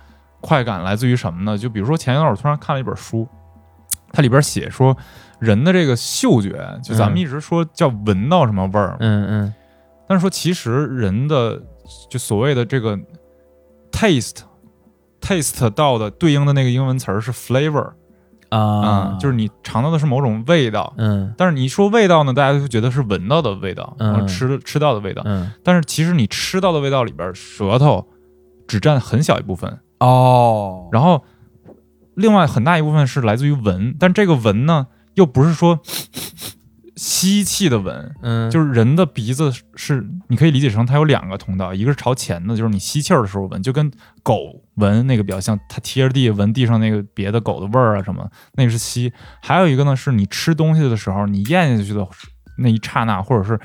快感，来自于什么呢？就比如说前一段我突然看了一本书，它里边写说人的这个嗅觉，就咱们嗯。一直说叫闻到什么味儿，嗯嗯但是说其实人的就所谓的这个 taste taste 到的对应的那个英文词儿是 flavor 啊，就是你尝到的是某种味道。嗯但是你一说味道呢，大家就觉得是闻到的味道，嗯然后吃吃到的味道。嗯但是其实你吃到的味道里边，舌头只占很小一部分，哦，然后另外很大一部分是来自于闻。但这个闻呢，又不是说吸气的闻，嗯就是人的鼻子是你可以理解成它有两个通道，一个是朝前的，就是你吸气儿的时候闻，就跟狗闻那个比较像，它贴着地闻地上那个别的狗的味儿啊什么，那个是吸。还有一个呢，是你吃东西的时候，你咽下去的那一刹那，或者是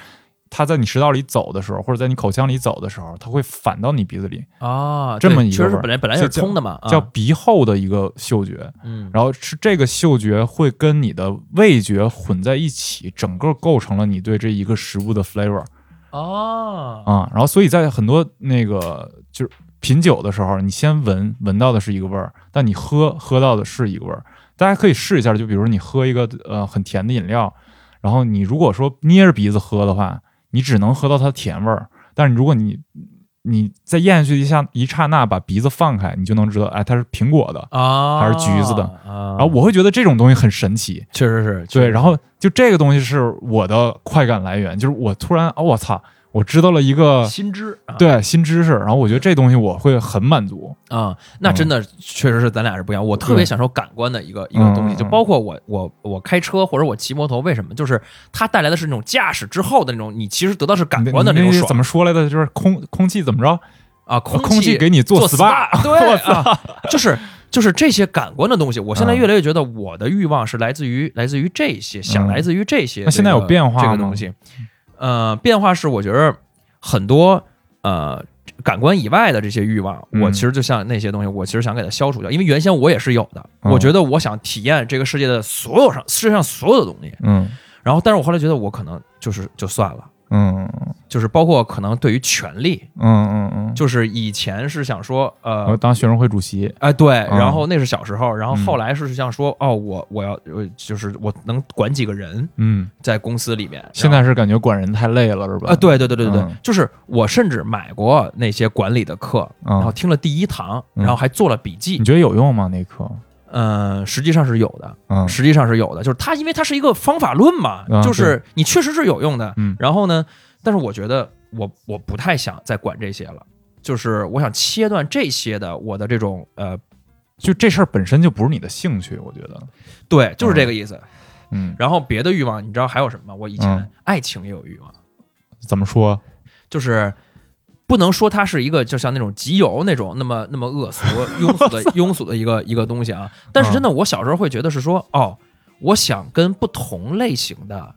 它在你食道里走的时候，或者在你口腔里走的时候，它会反到你鼻子里，啊，这么一个对确实本来本来是通的嘛，啊叫鼻后的一个嗅觉。嗯，然后是这个嗅觉会跟你的味觉混在一起，整个构成了你对这一个食物的 flavor 哦，啊。然后所以在很多那个就是品酒的时候，你先闻闻到的是一个味儿，但你喝喝到的是一个味儿。大家可以试一下，就比如说你喝一个呃很甜的饮料，然后你如果说捏着鼻子喝的话，你只能喝到它的甜味儿。但是如果你你在咽下去一下一刹那把鼻子放开，你就能知道，哎，它是苹果的。啊，还是橘子的啊，然后我会觉得这种东西很神奇，确实是对，然后就这个东西是我的快感来源，就是我突然，哦，我操，我知道了一个新知啊对新知识，然后我觉得这东西我会很满足。啊，那真的确实是咱俩是不一样。我特别享受感官的一个一个东西，嗯就包括我我我开车或者我骑摩托，为什么？就是它带来的是那种驾驶之后的那种，你其实得到是感官的你那那种爽怎么说来的？就是空空气怎么着？啊，空空气给你做 SPA，对 啊，就是就是这些感官的东西。我现在嗯越来越觉得我的欲望是来自于来自于这些，想嗯来自于这些。那现在有变化吗这个东西，呃，变化是我觉得很多呃。感官以外的这些欲望，嗯我其实就像那些东西，我其实想给它消除掉，因为原先我也是有的。嗯我觉得我想体验这个世界的所有上世界上所有的东西，嗯然后但是我后来觉得我可能就是就算了，嗯就是包括可能对于权力，嗯嗯嗯，就是以前是想说呃我当学生会主席，哎，对，嗯然后那是小时候，然后嗯后来是想说，哦，我我要呃，就是我能管几个人嗯，在公司里面。现在是感觉管人太累了，是吧？啊，对对对对对，嗯就是我甚至买过那些管理的课，嗯然后听了第一堂，嗯然后还做了笔记你。觉得有用吗？那课？嗯，实际上是有的，嗯实际上是有的，就是它因为它是一个方法论嘛，啊就是你确实是有用的。嗯然后呢，但是我觉得我我不太想再管这些了，就是我想切断这些的我的这种呃，就这事儿本身就不是你的兴趣，我觉得。对，就是这个意思。嗯，然后别的欲望，你知道还有什么吗？我以前嗯爱情也有欲望，怎么说？就是不能说它是一个就像那种集邮那种那么那么恶俗、庸俗的庸俗的一个一个东西啊。但是真的，我小时候会觉得是说，哦，我想跟不同类型的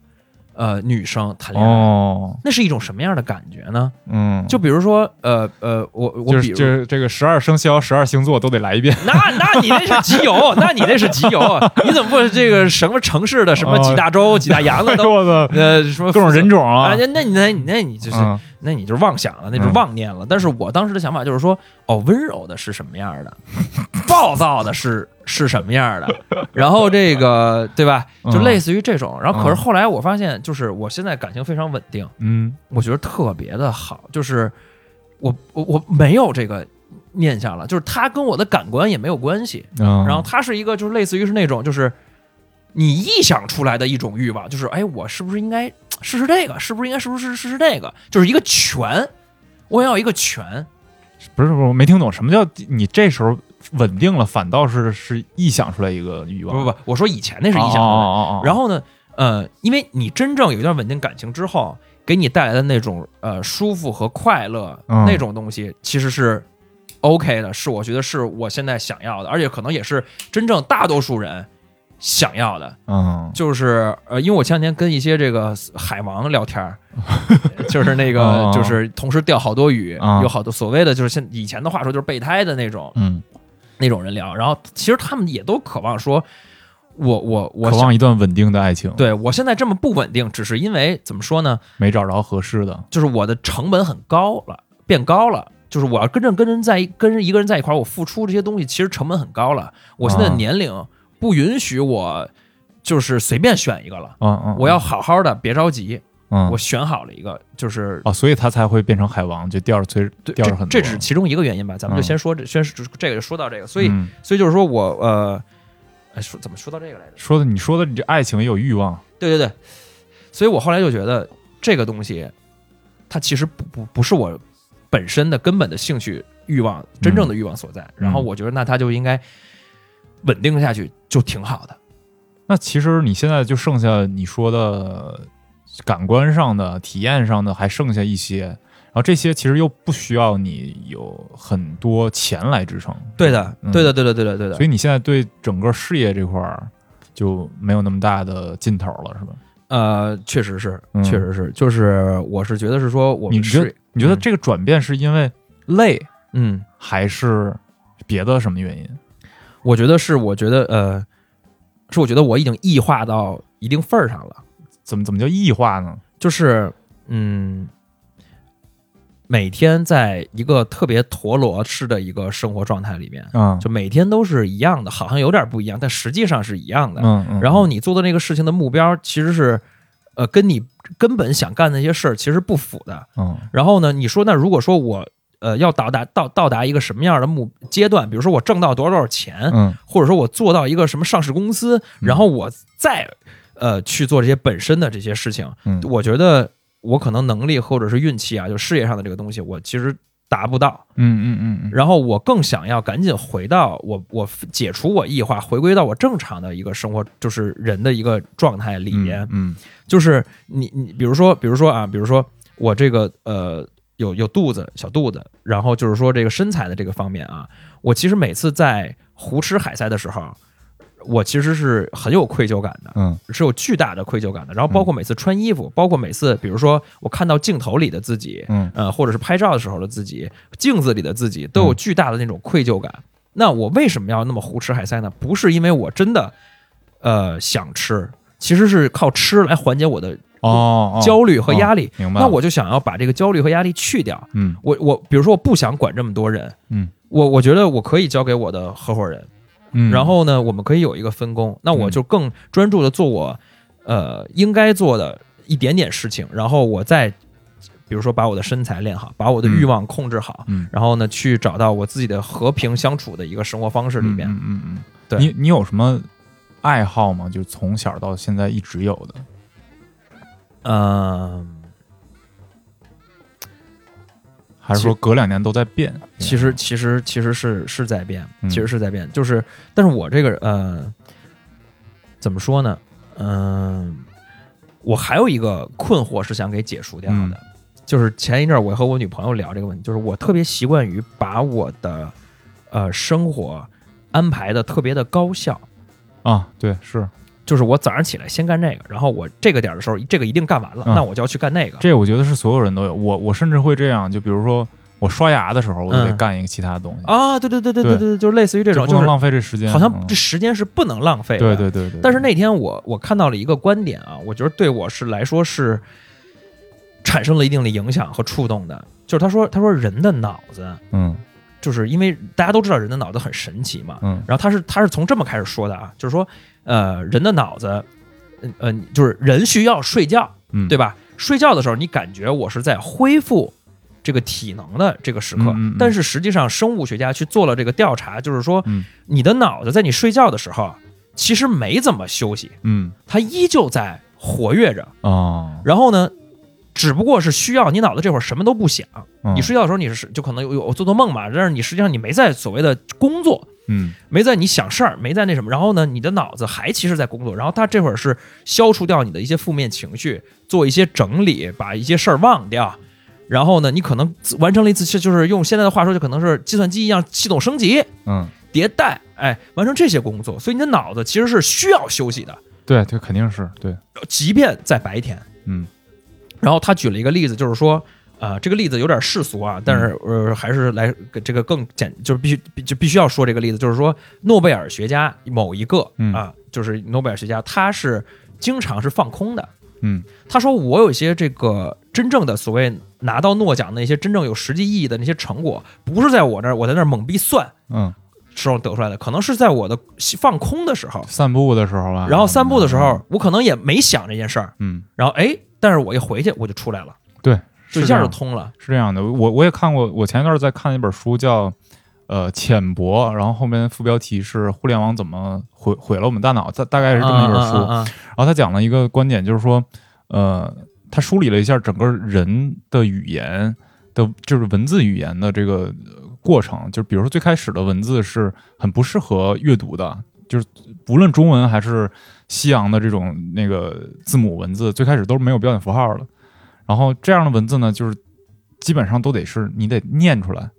呃女生谈恋爱，哦，那是一种什么样的感觉呢？嗯，就比如说，呃呃，我我就比如。是就是这个十二生肖、十二星座都得来一遍。那那你那是集邮，那你那是集邮，你怎么不这个什么城市的什么几大洲、几大洋的都呃什么各种人种啊啊？，那那你那你那你就是嗯那你就是妄想了，那就是妄念了。但是我当时的想法就是说，哦，温柔的是什么样的，暴躁的是是什么样的，然后这个对吧，就嗯类似于这种。然后可是后来我发现，就是我现在感情非常稳定，嗯。我觉得特别的好，就是我我我没有这个念想了，就是他跟我的感官也没有关系。嗯，然后他是一个就是类似于是那种就是你臆想出来的一种欲望，就是哎，我是不是应该试试这个？是不是应该是不是试试这个？就是一个权，我要一个权。不是不是，我没听懂什么叫你这时候稳定了，反倒是是臆想出来一个欲望。不不不，我说以前那是臆想出来。哦哦然后呢，呃，因为你真正有一段稳定感情之后，给你带来的那种呃舒服和快乐、嗯那种东西，其实是 OK 的，是我觉得是我现在想要的，而且可能也是真正大多数人想要的。嗯就是呃，因为我前两天跟一些这个海王聊天儿，就是那个哦就是同时钓好多鱼，啊有好多所谓的就是现以前的话说就是备胎的那种嗯，那种人聊，然后其实他们也都渴望说，我我我渴望一段稳定的爱情，，对我现在这么不稳定，只是因为怎么说呢？没找着合适的，就是我的成本很高了，变高了。就是我要跟着跟人在一跟人一个人在一块儿，我付出这些东西其实成本很高了。我现在年龄不允许我就是随便选一个了，嗯嗯，我要好好的，别着急。嗯我选好了一个，就是哦，所以他才会变成海王，就钓着追对，钓着很多，这这只是其中一个原因吧。咱们就嗯先说这，先这个就说到这个，所以嗯所以就是说我呃，哎说怎么说到这个来着？说的你说的你这爱情也有欲望，对对对，所以我后来就觉得这个东西，它其实不不不是我本身的根本的兴趣欲望，真正的欲望所在。然后我觉得那它就应该稳定下去，就挺好的。那其实你现在就剩下你说的感官上的、体验上的，还剩下一些，然后这些其实又不需要你有很多钱来支撑。对的，嗯对的，对的，对的，对的。所以你现在对整个事业这块儿就没有那么大的劲头了，是吧？呃，确实是，嗯确实是，就是我是觉得是说我们你觉得是你觉得这个转变是因为累，嗯，还是别的什么原因？我觉得是，我觉得呃，是我觉得我已经异化到一定份儿上了。怎么怎么叫异化呢？就是嗯，每天在一个特别陀螺式的一个生活状态里面，嗯，就每天都是一样的，好像有点不一样，但实际上是一样的。嗯嗯，然后你做的那个事情的目标其实是，呃，跟你根本想干那些事儿其实不符的。嗯然后呢，你说那如果说我呃要到达到到达一个什么样的目阶段，比如说我挣到多少多少钱，嗯或者说我做到一个什么上市公司，然后我再呃去做这些本身的这些事情，嗯我觉得我可能能力或者是运气啊，就事业上的这个东西，我其实达不到。嗯嗯嗯嗯，然后我更想要赶紧回到我我解除我异化，回归到我正常的一个生活，就是人的一个状态里面。嗯就是你你比如说比如说啊，比如说我这个呃有有肚子小肚子，然后就是说这个身材的这个方面啊，我其实每次在胡吃海塞的时候，我其实是很有愧疚感的，嗯是有巨大的愧疚感的。然后包括每次穿衣服，包括每次比如说我看到镜头里的自己，嗯呃，或者是拍照的时候的自己，镜子里的自己，都有巨大的那种愧疚感。那我为什么要那么胡吃海塞呢？不是因为我真的呃想吃，其实是靠吃来缓解我的哦哦焦虑和压力。明白？那我就想要把这个焦虑和压力去掉。嗯我我比如说我不想管这么多人，嗯我我觉得我可以交给我的合伙人，嗯，然后呢，我们可以有一个分工，那我就更专注的做我呃应该做的一点点事情，然后我再比如说把我的身材练好，把我的欲望控制好，嗯然后呢去找到我自己的和平相处的一个生活方式里面。嗯嗯嗯，对你你有什么爱好吗？就是从小到现在一直有的？嗯，还是说隔两年都在变？其实其实其实是是在变，嗯其实是在变，就是但是我这个呃怎么说呢？嗯、我还有一个困惑是想给解除掉的，嗯就是前一阵儿我和我女朋友聊这个问题，就是我特别习惯于把我的呃生活安排的特别的高效。啊，对，是就是我早上起来先干这个，然后我这个点儿的时候，这个一定干完了，嗯那我就要去干那个。这，我觉得是所有人都有。我我甚至会这样，就比如说我刷牙的时候，我就得嗯干一个其他的东西，啊，对对对对对对对，就是类似于这种，就是浪费这时间。好像嗯这时间是不能浪费的。对对对对。但是那天我我看到了一个观点啊，我觉得对我是来说是产生了一定的影响和触动的。就是他说他说人的脑子，嗯就是因为大家都知道人的脑子很神奇嘛，嗯然后他是他是从这么开始说的啊，就是说呃人的脑子，嗯呃就是人需要睡觉，嗯，对吧？睡觉的时候你感觉我是在恢复。这个体能的这个时刻，嗯嗯嗯但是实际上生物学家去做了这个调查，就是说，嗯你的脑子在你睡觉的时候，其实没怎么休息，嗯它依旧在活跃着。啊，然后呢，只不过是需要你脑子这会儿什么都不想，嗯你睡觉的时候你是就可能有有做做梦嘛，但是你实际上你没在所谓的工作，嗯没在你想事儿，没在那什么，然后呢，你的脑子还其实在工作，然后他这会儿是消除掉你的一些负面情绪，做一些整理，把一些事儿忘掉。然后呢，你可能完成了一次，就是用现在的话说，就可能是计算机一样系统升级、嗯，迭代，哎，完成这些工作。所以你的脑子其实是需要休息的，对，这肯定是对，即便在白天。嗯然后他举了一个例子，就是说，呃，这个例子有点世俗啊，但是呃，还是来这个更简，就是必须必就必须要说这个例子，就是说，诺贝尔学家某一个嗯。啊，就是诺贝尔学家，他是经常是放空的。嗯。他说，我有一些这个真正的所谓拿到诺奖的那些真正有实际意义的那些成果，不是在我那儿我在那儿懵逼算嗯，时候得出来的，可能是在我的放空的时候，散步的时候吧，然后散步的时候，我可能也没想这件事儿，嗯，然后哎，但是我一回去我就出来了，对，就一下就通了。是这样的，我我也看过，我前一段在看一本书叫呃浅薄，然后后面副标题是互联网怎么毁毁了我们大脑，大大概是这么一本书。啊啊啊啊然后他讲了一个观点，就是说，呃，他梳理了一下整个人的语言的，就是文字语言的这个呃过程。就比如说最开始的文字是很不适合阅读的，就是无论中文还是西洋的这种那个字母文字，最开始都是没有标点符号的。然后这样的文字呢，就是基本上都得是你得念出来。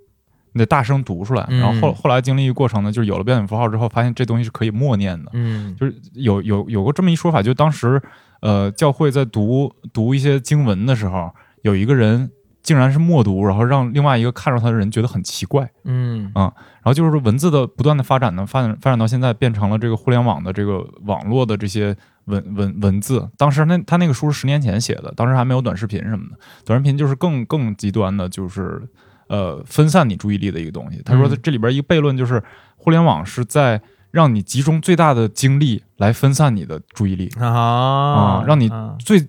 你得大声读出来，嗯然后后后来经历一个过程呢，就是有了标点符号之后，发现这东西是可以默念的，嗯就是有有有过这么一说法，就当时呃教会在读读一些经文的时候，有一个人竟然是默读，然后让另外一个看着他的人觉得很奇怪。嗯然后就是说文字的不断的发展呢，发展发展到现在变成了这个互联网的这个网络的这些文文文字。当时那他那个书是十年前写的，当时还没有短视频什么的，短视频就是更更极端的，就是呃分散你注意力的一个东西。他说嗯这里边一个悖论就是互联网是在让你集中最大的精力来分散你的注意力，啊啊让你啊最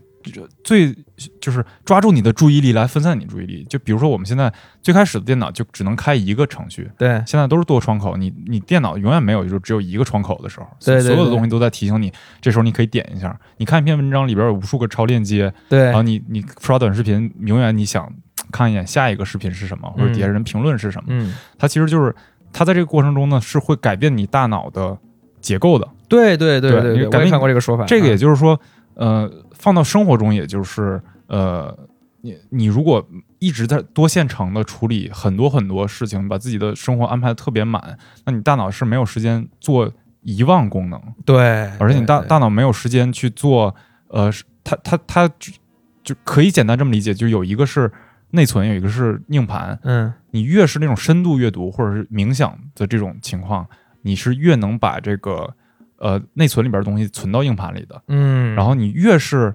最就是抓住你的注意力来分散你注意力。就比如说我们现在最开始的电脑就只能开一个程序，对。现在都是多窗口，你你电脑永远没有就只有一个窗口的时候，对对对所有的东西都在提醒你，这时候你可以点一下，你看一篇文章里边有无数个超链接，对。然后你你刷短视频，永远你想看一眼下一个视频是什么，或者底下人评论是什么，嗯。它其实就是它在这个过程中呢是会改变你大脑的结构的，对对对对，我也对你改变看过这个说法。这个啊也就是说，呃，放到生活中，也就是呃，你你如果一直在多线程的处理很多很多事情，把自己的生活安排的特别满，那你大脑是没有时间做遗忘功能，对，而且你大大脑没有时间去做，呃，是它它它就就可以简单这么理解，就有一个是内存，有一个是硬盘，嗯。你越是那种深度阅读或者是冥想的这种情况，你是越能把这个呃内存里边的东西存到硬盘里的。嗯，然后你越是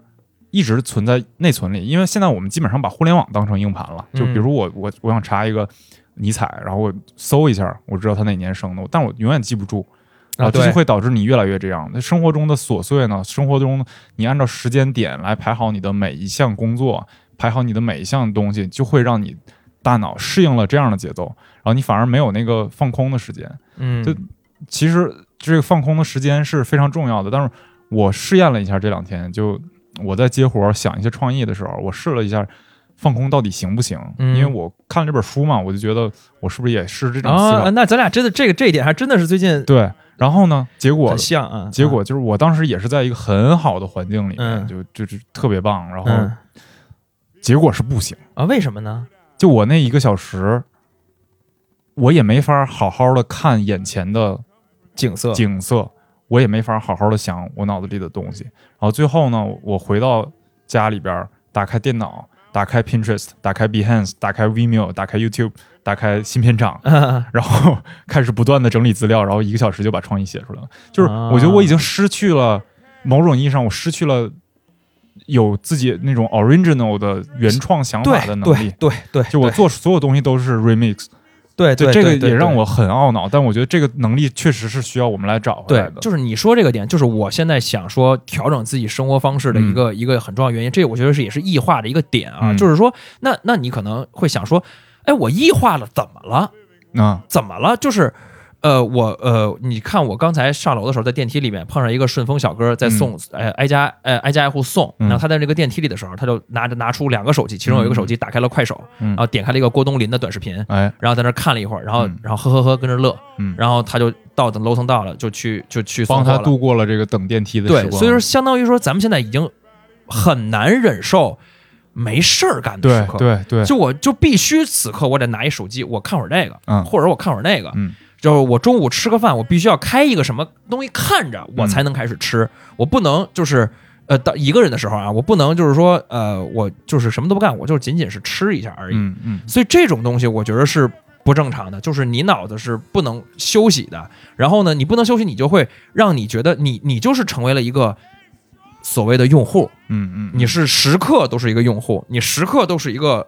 一直存在内存里，因为现在我们基本上把互联网当成硬盘了。就比如我我我想查一个尼采，然后我搜一下，我知道他哪年生的，但我永远记不住。啊对这就会导致你越来越这样。那生活中的琐碎呢？生活中你按照时间点来排好你的每一项工作，排好你的每一项东西，就会让你大脑适应了这样的节奏，然后你反而没有那个放空的时间。嗯就其实这个放空的时间是非常重要的，但是我试验了一下这两天，就我在接活想一些创意的时候，我试了一下放空到底行不行？嗯因为我看了这本书嘛，我就觉得我是不是也是这种思考？啊，那咱俩真的这个这一点还真的是最近对，然后呢，结果像啊。结果就是我当时也是在一个很好的环境里面，嗯就就是特别棒，然后嗯结果是不行。啊，为什么呢？就我那一个小时，我也没法好好的看眼前的景色景色，我也没法好好的想我脑子里的东西。然后最后呢，我回到家里边，打开电脑，打开 Pinterest，打开 Behance，打开 Vimeo，打开 YouTube，打开新篇章，啊然后开始不断的整理资料，然后一个小时就把创意写出来了。就是啊我觉得我已经失去了某种意义上，我失去了有自己那种 original 的原创想法的能对力。对对，就我做所有东西都是 remix，对对这个也让我很懊恼。但我觉得这个能力确实是需要我们来找回来的，。对就是你说这个点，就是我现在想说调整自己生活方式的一个、一个很重要原因。这我觉得是也是异化的一个点啊，嗯就是说，那那你可能会想说，哎，我异化了怎么了？啊，怎么了？就是，呃，我呃，你看我刚才上楼的时候，在电梯里面碰上一个顺丰小哥在送，呃，挨家呃挨家挨户送。嗯。然后他在那个电梯里的时候，他就拿着拿出两个手机，其中有一个手机打开了快手，嗯。然后点开了一个郭冬临的短视频，哎，然后在那看了一会儿，然后嗯。然后呵呵呵跟着乐，嗯，然后他就到等楼层到了，就去就去送帮他了。度过了这个等电梯的时对，所以说相当于说，咱们现在已经很难忍受没事儿干的时对刻。对对，就我就必须此刻我得拿一手机，我看会儿这个，嗯。或者我看会儿那个，嗯就是我中午吃个饭，我必须要开一个什么东西看着，我才能开始吃，我不能就是。呃，到一个人的时候啊，我不能就是说，呃，我就是什么都不干，我就仅仅是吃一下而已。嗯嗯所以这种东西，我觉得是不正常的，就是你脑子是不能休息的。然后呢，你不能休息，你就会让你觉得你你就是成为了一个所谓的用户，嗯嗯，你是时刻都是一个用户，你时刻都是一个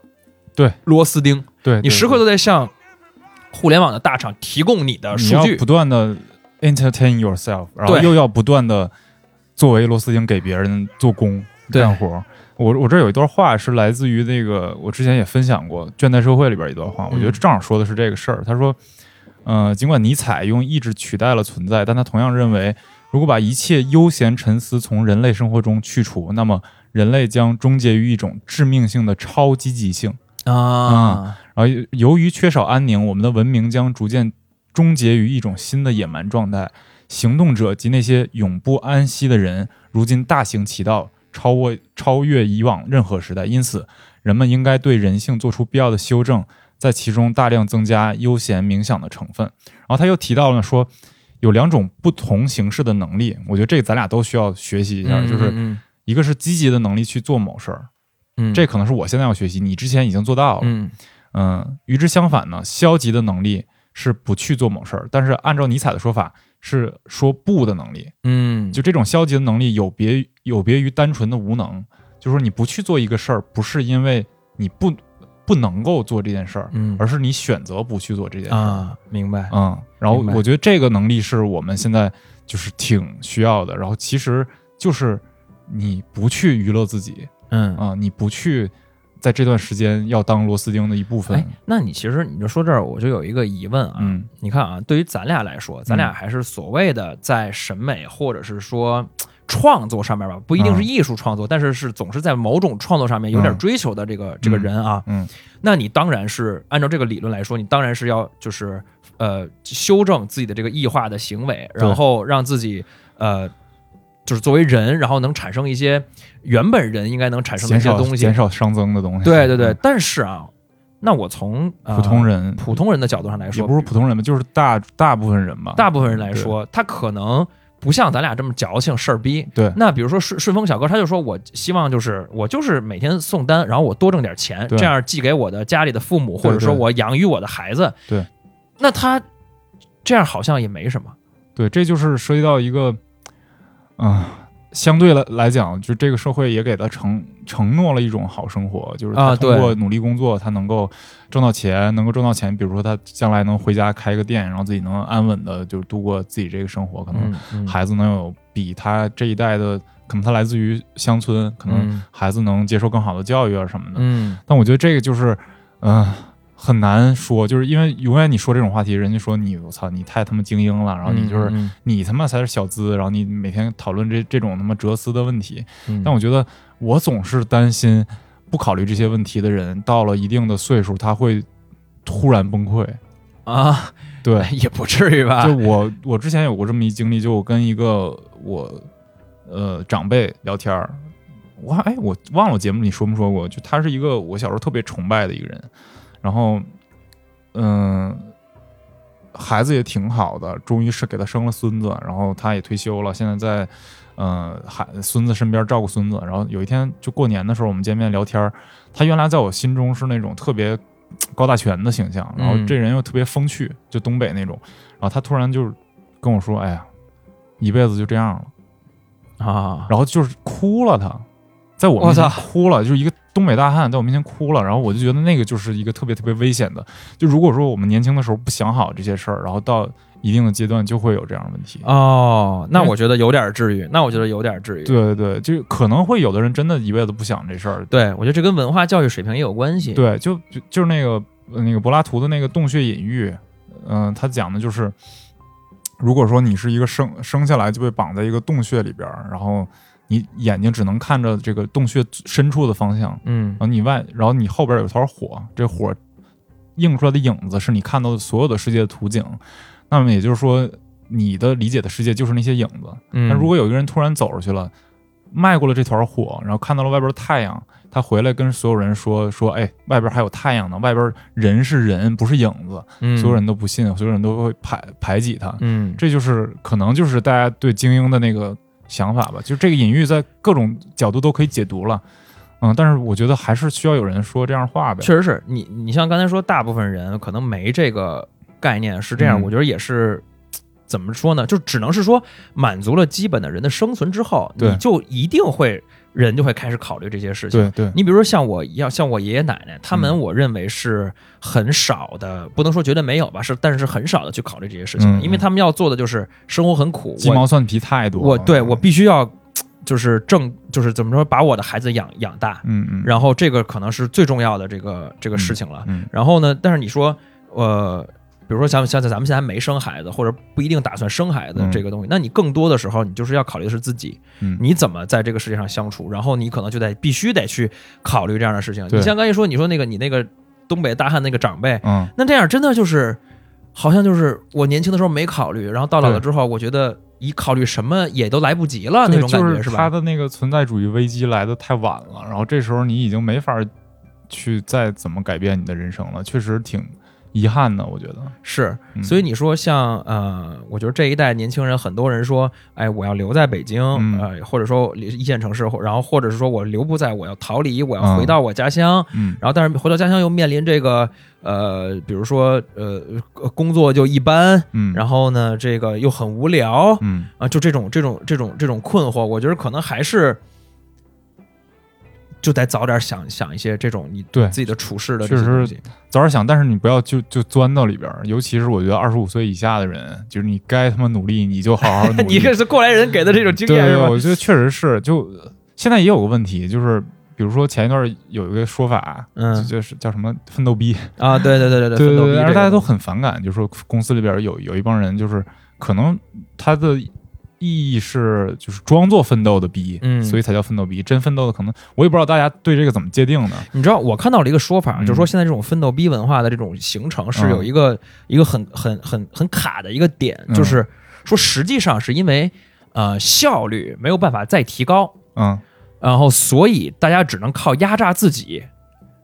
对螺丝钉，对，对你时刻都在向互联网的大厂提供你的数据不。断的 entertain yourself，然后又要不断的作为螺丝钉给别人做工干活。我我这有一段话是来自于那个我之前也分享过《倦怠社会》里边一段话，我觉得嗯正好说的是这个事儿。他说，呃，尽管尼采用意志取代了存在，但他同样认为，如果把一切悠闲沉思从人类生活中去除，那么人类将终结于一种致命性的超积极性。啊，然后由于缺少安宁，我们的文明将逐渐终结于一种新的野蛮状态。行动者及那些永不安息的人，如今大行其道，超过超越以往任何时代。因此，人们应该对人性做出必要的修正，在其中大量增加悠闲冥想的成分。然后他又提到了说，有两种不同形式的能力，我觉得这个咱俩都需要学习一下，嗯就是嗯一个是积极的能力去做某事儿，嗯，这可能是我现在要学习，你之前已经做到了。嗯嗯，与之相反呢，消极的能力是不去做某事儿，但是按照尼采的说法，是说不的能力。嗯，就这种消极的能力有别有别于单纯的无能，就是说你不去做一个事儿，不是因为你不不能够做这件事儿，嗯而是你选择不去做这件事儿。啊，明白。嗯，然后我觉得这个能力是我们现在就是挺需要的。然后其实就是你不去娱乐自己嗯，啊、你不去在这段时间要当螺丝钉的一部分。哎，那你其实你就说这儿，我就有一个疑问啊。嗯你看啊，对于咱俩来说，咱俩还是所谓的在审美或者是说创作上面吧，不一定是嗯艺术创作，但是是总是在某种创作上面有点嗯追求的这个、这个人啊。嗯那你当然是按照这个理论来说，你当然是要就是呃修正自己的这个异化的行为，然后让自己呃就是作为人，然后能产生一些原本人应该能产生的一些东西。减少熵增的东西。对对对，嗯但是啊，那我从、呃普通人普通人的角度上来说也说，不是普通人吧，就是大大部分人吧。大部分人来说，他可能不像咱俩这么矫情事儿逼。对那比如说顺顺丰小哥，他就说我希望就是我就是每天送单，然后我多挣点钱，这样寄给我的家里的父母，或者说我养育我的孩子。对，那他这样好像也没什么。对，这就是涉及到一个，嗯、相对来来讲，就这个社会也给他承承诺了一种好生活，就是他通过努力工作，他能够挣到钱，能够挣到钱，比如说他将来能回家开一个店，然后自己能安稳的就度过自己这个生活，可能孩子能有比他这一代的，可能他来自于乡村，可能嗯。孩子能接受更好的教育啊什么的。嗯。但我觉得这个就是，嗯、很难说，就是因为永远你说这种话题，人家说你我操，你太他妈精英了，然后你就是、嗯你他妈才是小资，然后你每天讨论这这种他妈哲思的问题。嗯但我觉得我总是担心，不考虑这些问题的人，到了一定的岁数，他会突然崩溃。啊，对，也不至于吧？就我我之前有过这么一经历，就我跟一个我呃长辈聊天儿，我还哎我忘了节目里说没说过，就他是一个我小时候特别崇拜的一个人，然后嗯、孩子也挺好的，终于是给他生了孙子，然后他也退休了，现在在嗯孩孙子身边照顾孙子，然后有一天就过年的时候我们见面聊天，他原来在我心中是那种特别高大全的形象，然后嗯这人又特别风趣，就东北那种。然后他突然就跟我说：“哎呀，一辈子就这样了。啊”，然后就是哭了他，在我面前我操哭了，就是一个东北大汉在我面前哭了。然后我就觉得那个就是一个特别特别危险的。就如果说我们年轻的时候不想好这些事儿，然后到一定的阶段就会有这样的问题。哦，那我觉得有点治愈，那我觉得有点治愈。对对对，就可能会有的人真的一辈子不想这事儿。对，我觉得这跟文化教育水平也有关系。，对，就就就是那个呃那个柏拉图的那个洞穴隐喻，嗯、他讲的就是，如果说你是一个生生下来就被绑在一个洞穴里边儿，然后你眼睛只能看着这个洞穴深处的方向，嗯然后你外，然后你后边有团火，这火映出来的影子是你看到的所有的世界的图景。那么也就是说，你的理解的世界就是那些影子。嗯，但如果有一个人突然走出去了，迈过了这团火，然后看到了外边的太阳，他回来跟所有人说说，哎，外边还有太阳呢，外边人是人，不是影子。嗯所有人都不信，所有人都会排排挤他。嗯这就是可能就是大家对精英的那个想法吧，就这个隐喻在各种角度都可以解读了。嗯，但是我觉得还是需要有人说这样话呗。确实是你，你像刚才说，大部分人可能没这个概念，是这样，嗯我觉得也是。怎么说呢？就只能是说，满足了基本的人的生存之后，你就一定会人就会开始考虑这些事情。对对，你比如说像我一样，像我爷爷奶奶，他们嗯我认为是很少的，不能说绝对没有吧，是但是是很少的去考虑这些事情，嗯因为他们要做的就是生活很苦，鸡毛蒜皮太多了。我对我必须要就是正就是怎么说，把我的孩子养养大，嗯嗯，然后这个可能是最重要的这个这个事情了。嗯然后呢，但是你说呃。比如说像像咱们现在还没生孩子，或者不一定打算生孩子嗯这个东西，那你更多的时候，你就是要考虑的是自己，嗯你怎么在这个世界上相处，然后你可能就得必须得去考虑这样的事情。你像刚才说，你说那个你那个东北大汉那个长辈，嗯那这样真的就是，好像就是我年轻的时候没考虑，然后到老了之后，我觉得一考虑什么也都来不及了那，种感觉就是吧？他的那个存在主义危机来的太晚了，然后这时候你已经没法去再怎么改变你的人生了，确实挺遗憾呢，我觉得。是，嗯。所以你说像呃，我觉得这一代年轻人，很多人说，哎，我要留在北京，嗯。呃，或者说一线城市，或然后或者是说我留不在，我要逃离，我要嗯回到我家乡。嗯。然后，但是回到家乡又面临这个呃，比如说呃，工作就一般，嗯，然后呢，这个又很无聊，嗯。啊，就这种这种这种这种困惑，我觉得可能还是就得早点想想一些这种你对自己的处事的确实这些东西。早点想，但是你不要就就钻到里边儿，尤其是我觉得二十五岁以下的人，就是你该他妈努力，你就好好努力。你这是过来人给的这种经验是吧？我觉得确实是。就现在也有个问题，就是比如说前一段有一个说法，嗯就就是叫什么奋斗逼，啊，对对对对对 对对，奋斗逼这个而大家都很反感，就是说公司里边有有一帮人，就是可能他的意义是就是装作奋斗的逼，嗯。所以才叫奋斗逼。真奋斗的可能我也不知道大家对这个怎么界定的。你知道，我看到了一个说法，嗯就是说现在这种奋斗逼文化的这种形成是有一个、一个很很很很卡的一个点，嗯。就是说实际上是因为呃效率没有办法再提高，嗯。然后所以大家只能靠压榨自己，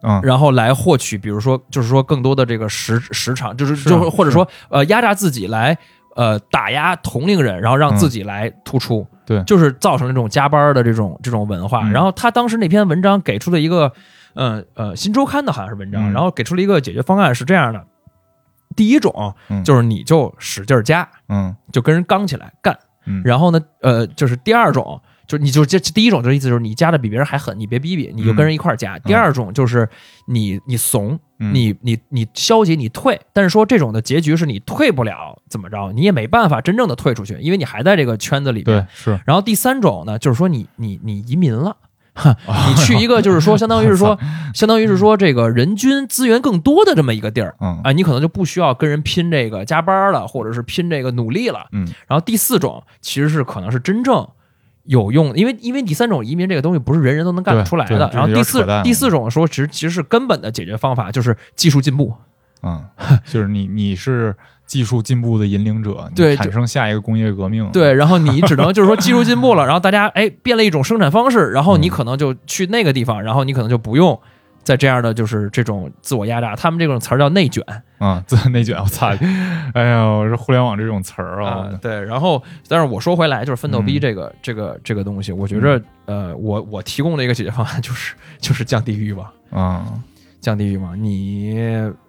嗯。然后来获取，比如说就是说更多的这个时时长，就是是就或者说呃压榨自己来呃打压同龄人，然后让嗯自己来突出，对。就是造成这种加班的这种这种文化。嗯。然后他当时那篇文章给出了一个呃呃新周刊的好像是文章，嗯。然后给出了一个解决方案是这样的：第一种嗯。就是你就使劲加，嗯。就跟人刚起来干。嗯，然后呢，呃，就是第二种，就是你就这第一种，就是意思就是你加的比别人还狠，你别逼逼，你就跟人一块儿加。第二种就是你你怂，嗯你你你消极，你退。但是说这种的结局是你退不了，怎么着，你也没办法真正的退出去，因为你还在这个圈子里边。对是然后第三种呢，就是说你你你移民了。哈，你去一个就是说，相当于是说，相当于是说，这个人均资源更多的这么一个地儿嗯啊，你可能就不需要跟人拼这个加班了，或者是拼这个努力了。嗯然后第四种其实是可能是真正有用，因为因为第三种移民这个东西不是人人都能干得出来的。然后第四第四种说，其实其实是根本的解决方法就是技术进步。嗯，就是你你是技术进步的引领者，对产生下一个工业革命。对，然后你只能就是说技术进步了，然后大家哎变了一种生产方式，然后你嗯可能就去那个地方，然后你可能就不用。在这样的就是这种自我压榨，他们这种词儿叫内卷啊，自内卷，我操！哎呀，我说互联网这种词儿啊、啊，对，然后但是我说回来，就是奋斗逼嗯这个、这个这个东西，我觉着呃，我我提供的一个解决方案就是就是降低欲望。啊，降低欲望，你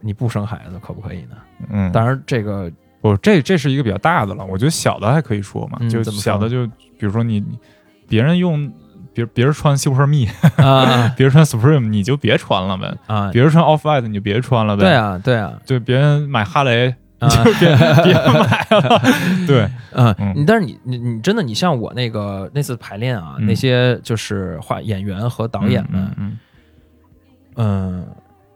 你不生孩子可不可以呢？嗯，当然，这个不，这这是一个比较大的了。我觉得小的还可以说嘛，就嗯怎么说小的就比如说你你别人用别别人穿 Super Me，啊 别人穿 Supreme，你就别穿了呗。啊，别人穿 Off White，你就别穿了呗。对，啊，对啊，就别人买哈雷，就别 别买了。对，嗯嗯，但是你你你真的，你像我那个那次排练啊，嗯那些就是画演员和导演们，嗯嗯，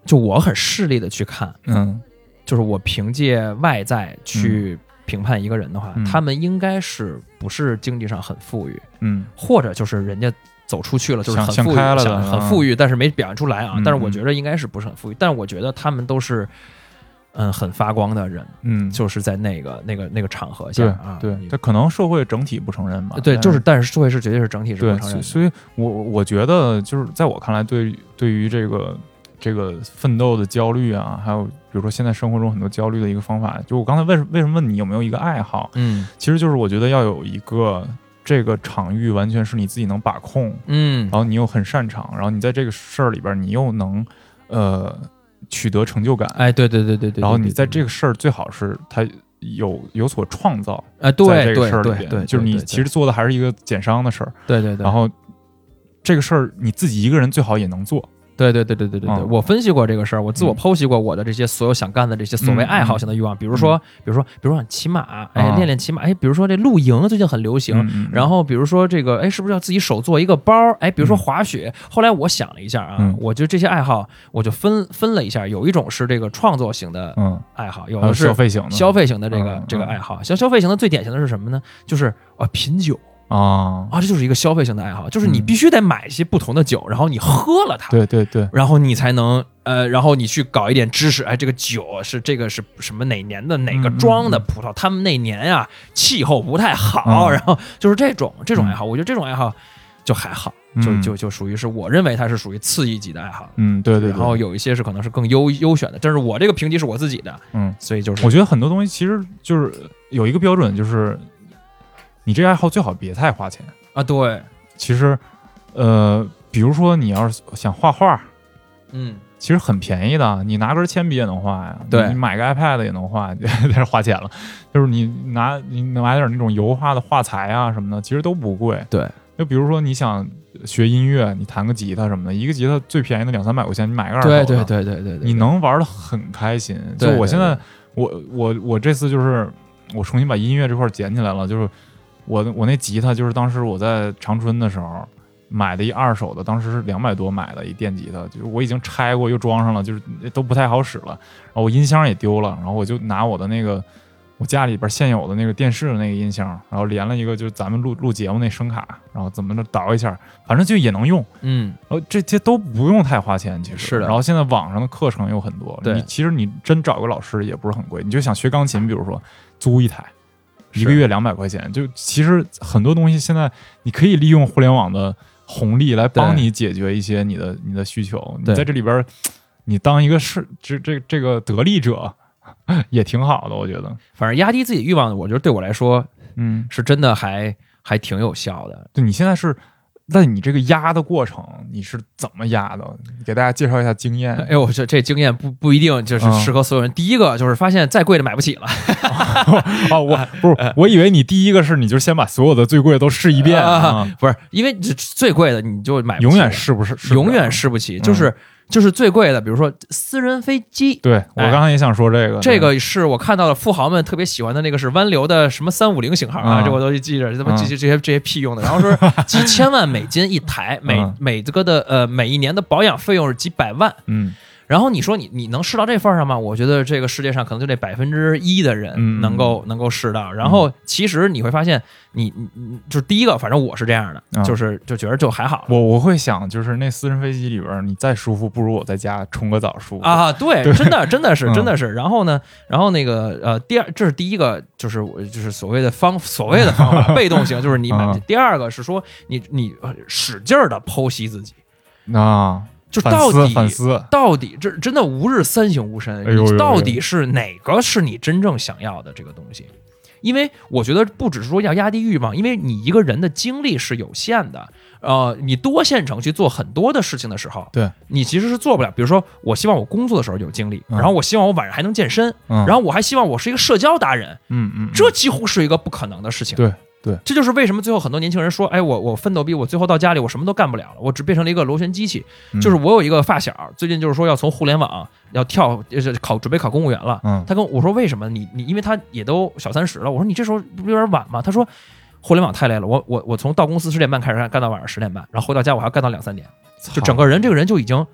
就我很势利的去看，嗯就是我凭借外在去评判一个人的话，嗯他们应该是不是经济上很富裕，嗯或者就是人家走出去了，就是很富裕，了很啊富裕，但是没表现出来啊。嗯但是我觉得应该是不是很富裕，但是我觉得他们都是嗯很发光的人，嗯，就是在那个那个那个场合下啊，对你，这可能社会整体不承认嘛。对，就是但是社会是绝对是整体是，不承认所以我我觉得就是在我看来，对对于这个这个奋斗的焦虑啊，还有比如说现在生活中很多焦虑的一个方法，就我刚才为为什么问你有没有一个爱好，嗯。其实就是我觉得要有一个这个场域完全是你自己能把控，嗯。然后你又很擅长，然后你在这个事儿里边你又能呃取得成就感，哎，对对对对对，然后你在这个事儿最好是它有有所创造，哎，在这个对对事儿里边，对对，就是你其实做的还是一个减伤的事儿，对对对，然后这个事儿你自己一个人最好也能做，对对对对对对对，嗯。我分析过这个事儿，我自我嗯。剖析过我的这些所有想干的这些所谓嗯爱好型的欲望，比如说，比如说，比如说骑马，哎，啊。练练骑马，哎，比如说这露营最近很流行，然后比如说这个，哎，是不是要自己手做一个包？哎，比如说嗯。滑雪。后来我想了一下啊，我觉得这些爱好，我就分分了一下，有一种是这个创作型的嗯，爱好，有的是消费型的。消费型的这个这个爱好。像消费型的最典型的是什么呢？就是啊品酒啊，啊，这就是一个消费型的爱好，就是你嗯。必须得买一些不同的酒，然后你喝了它，对对对，然后你才能呃，然后你去搞一点知识，哎，这个酒是这个是什么哪年的哪个庄的葡萄，他们那年呀气候不太好，嗯。然后就是这种这种爱好，我觉得这种爱好就还好，就嗯。就就属于是我认为它是属于次一级的爱好。嗯对对对，然后有一些是可能是更优优选的，但是我这个评级是我自己的，嗯，所以就是。我觉得很多东西其实就是有一个标准，就是你这爱好最好别太花钱。啊，对，其实，呃，比如说你要是想画画，嗯，其实很便宜的，你拿根铅笔也能画呀，对你买个 iPad 也能画，但是花钱了。就是你拿你买点那种油画的画材啊什么的，其实都不贵。对，就比如说你想学音乐，你弹个吉他什么的，一个吉他最便宜的两三百块钱，你买个二手的，对对对对对对，你能玩的很开心。就我现在对，我我我这次就是我重新把音乐这块捡起来了，就是我我那吉他就是当时我在长春的时候买的一二手的，当时是两百多买的一电吉他，就是我已经拆过又装上了，就是都不太好使了。然后我音箱也丢了，然后我就拿我的那个我家里边现有的那个电视的那个音箱，然后连了一个就是咱们录录节目那声卡，然后怎么着导一下，反正就也能用。嗯，然后这些都不用太花钱，其实是的然后现在网上的课程有很多，对你其实你真找个老师也不是很贵，你就想学钢琴，比如说租一台，是一个月两百块钱，就其实很多东西现在你可以利用互联网的红利来帮你解决一些你的你的需求。你在这里边儿，你当一个是这这这个得利者 也挺好的，我觉得。反正压低自己欲望，我觉得对我来说嗯，是真的还还挺有效的。对你现在是。那你这个压的过程，你是怎么压的？给大家介绍一下经验。哎呦，我这这经验不不一定就是嗯适合所有人。第一个就是发现再贵的买不起了，哦，我不是，我以为你第一个是你就先把所有的最贵的都试一遍啊，不是因为这最贵的你就买不起了永远试不是，永远试不起，嗯就是就是最贵的，比如说私人飞机。对我哎刚才也想说这个，这个是我看到的富豪们特别喜欢的那个是湾流的什么三五零型号啊，嗯这我都记着，他妈嗯这些这些这些屁用的。然后说 几千万美金一台，每嗯每这个的呃每一年的保养费用是几百万。嗯然后你说你你能试到这份儿上吗？我觉得这个世界上可能就这百分之一的人嗯能够、能够试到。然后其实你会发现你，你你就是第一个，反正我是这样的，嗯就是就觉得就还好我我会想，就是那私人飞机里边，你再舒服，不如我在家冲个澡舒服。啊，对，对真的真的是嗯真的是。然后呢，然后那个呃，第二这是第一个，就是我就是所谓的方所谓的方法，被动型就是你第二个是说你你呃使劲儿的剖析自己，那到底反思，到底这真的吾日三省吾身，到底是哪个是你真正想要的这个东西？因为我觉得不只是说要压低欲望，因为你一个人的精力是有限的，呃，你多线程去做很多的事情的时候，对你其实是做不了。比如说，我希望我工作的时候有精力，嗯然后我希望我晚上还能健身，嗯，然后我还希望我是一个社交达人，嗯嗯，这几乎是一个不可能的事情。对对这就是为什么最后很多年轻人说，哎，我我奋斗逼，我最后到家里我什么都干不了了，我只变成了一个螺旋机器。嗯就是我有一个发小，最近就是说要从互联网要跳，就是考准备考公务员了。嗯他跟我说为什么你你，因为他也都小三十了，我说你这时候不有点晚吗？他说互联网太累了，我我我从到公司十点半开始干干到晚上十点半，然后回到家我还要干到两三点，就整个人这个人就已经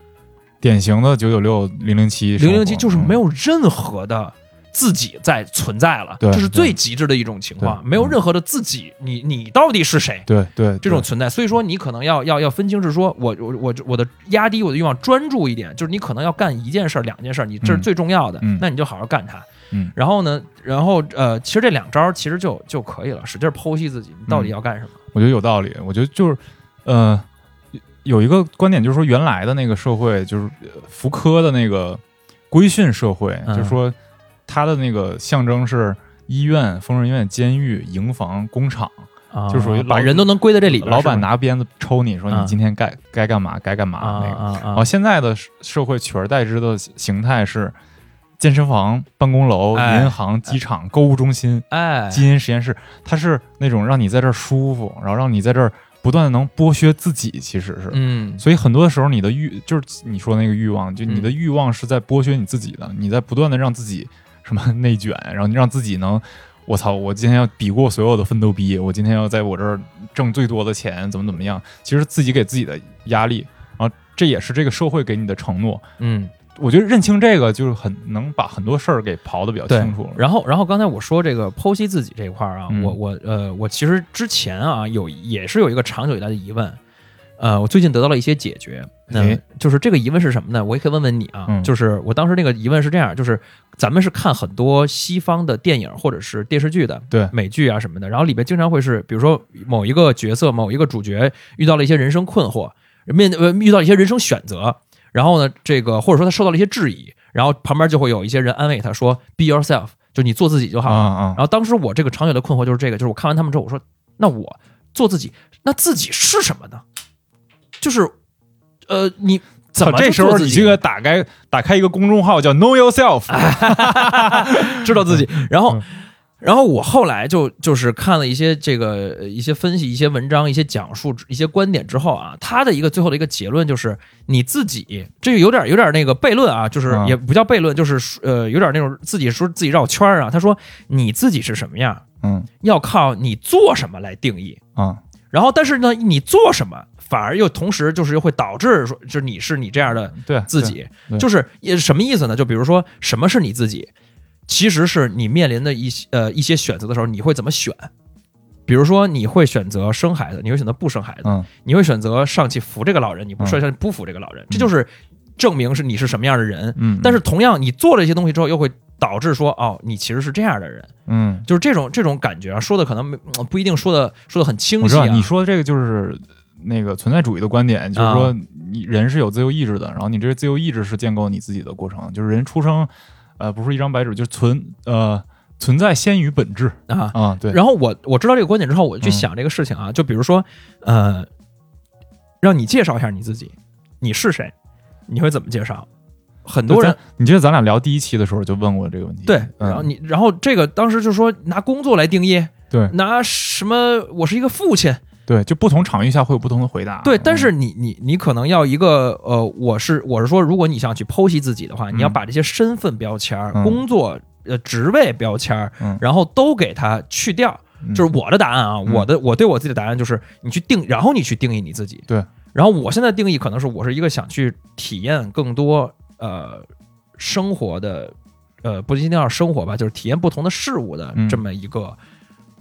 典型的九九六零零七零零七就是没有有任何的自己在存在了，对这是最极致的一种情况，没有任何的自己，你你到底是谁？对对对这种存在，所以说你可能要要要分清是说我我我我的压低我的欲望，专注一点，就是你可能要干一件事儿、两件事儿，你这是嗯最重要的，嗯那你就好好干它。嗯然后呢，然后呃，其实这两招儿其实就就可以了，使劲儿剖析自己，你到底要干什么。我觉得有道理。我觉得就是，呃，有一个观点就是说，原来的那个社会就是呃福柯的那个规训社会，嗯就是说它的那个象征是医院、疯人院、监狱、营房、工厂，啊就属于把人都能归在这里。老板拿鞭子抽你说啊你今天该该干嘛该干嘛啊那个。然后现在的社社会取而代之的形态是健身房、办公楼、哎银行、机场、购物中心。哎，基因实验室，它是那种让你在这儿舒服，然后让你在这儿不断的能剥削自己，其实是。嗯所以很多的时候，你的欲就是你说那个欲望，就你的欲望是在剥削你自己的，你在不断的让自己什么内卷，然后你让自己能，我操，我今天要比过所有的奋斗逼，我今天要在我这儿挣最多的钱，怎么怎么样？其实自己给自己的压力，然后这也是这个社会给你的承诺。嗯，我觉得认清这个，就是很能把很多事儿给刨的比较清楚了。然后，然后刚才我说这个剖析自己这一块儿啊，嗯我我呃，我其实之前啊有也是有一个长久以来的疑问，呃，我最近得到了一些解决。那哎就是这个疑问是什么呢？我也可以问问你啊，嗯就是我当时那个疑问是这样，就是咱们是看很多西方的电影或者是电视剧的，对美剧啊什么的，然后里边经常会是，比如说某一个角色、某一个主角遇到了一些人生困惑，面呃遇到一些人生选择，然后呢，这个或者说他受到了一些质疑，然后旁边就会有一些人安慰他说：“Be yourself，就你做自己就好了。然，后当时我这个长久的困惑就是这个，就是我看完他们之后，我说：“那我做自己，那自己是什么呢？就是，呃，你怎么这时候你这个打开打开一个公众号叫 Know Yourself，知道自己？然后嗯，然后我后来就就是看了一些这个呃一些分析、一些文章、一些讲述、一些观点之后啊，他的一个最后的一个结论就是你自己这个有点有点那个悖论啊，就是嗯也不叫悖论，就是呃有点那种自己说自己绕圈儿啊。他说你自己是什么样，嗯要靠你做什么来定义。啊，然后，但是呢，你做什么，反而又同时就是又会导致说，就是你是你这样的对自己，就是也什么意思呢？就比如说，什么是你自己？其实是你面临的一些呃一些选择的时候，你会怎么选？比如说，你会选择生孩子，你会选择不生孩子，嗯你会选择上去扶这个老人，你不嗯上去不扶这个老人，这就是证明是你是什么样的人。嗯，但是同样，你做了一些东西之后，又会导致说，哦，你其实是这样的人，嗯，就是这种这种感觉啊，说的可能没不一定说的说的很清我知道晰啊。你说的这个就是那个存在主义的观点，就是啊。说你人是有自由意志的，然后你这个自由意志是建构你自己的过程，就是人出生，呃，不是一张白纸，就是存呃存在先于本质啊，啊，对，然后我我知道这个观点之后，我就去嗯想这个事情啊，就比如说，呃，让你介绍一下你自己，你是谁？你会怎么介绍？很多人你记得咱俩聊第一期的时候就问过这个问题，对，嗯。然后你然后这个当时就说拿工作来定义，对。拿什么我是一个父亲，对，就不同场域下会有不同的回答，对，嗯但是你你你可能要一个呃，我是我是说，如果你想去剖析自己的话，你要嗯。把这些身份标签工作呃职位标签然后都给它去掉。嗯。就是我的答案啊，嗯。我的我对我自己的答案就是你去定，然后你去定义你自己。对，然后我现在定义可能是我是一个想去体验更多呃生活的呃不一定要生活吧，就是体验不同的事物的嗯。这么一个、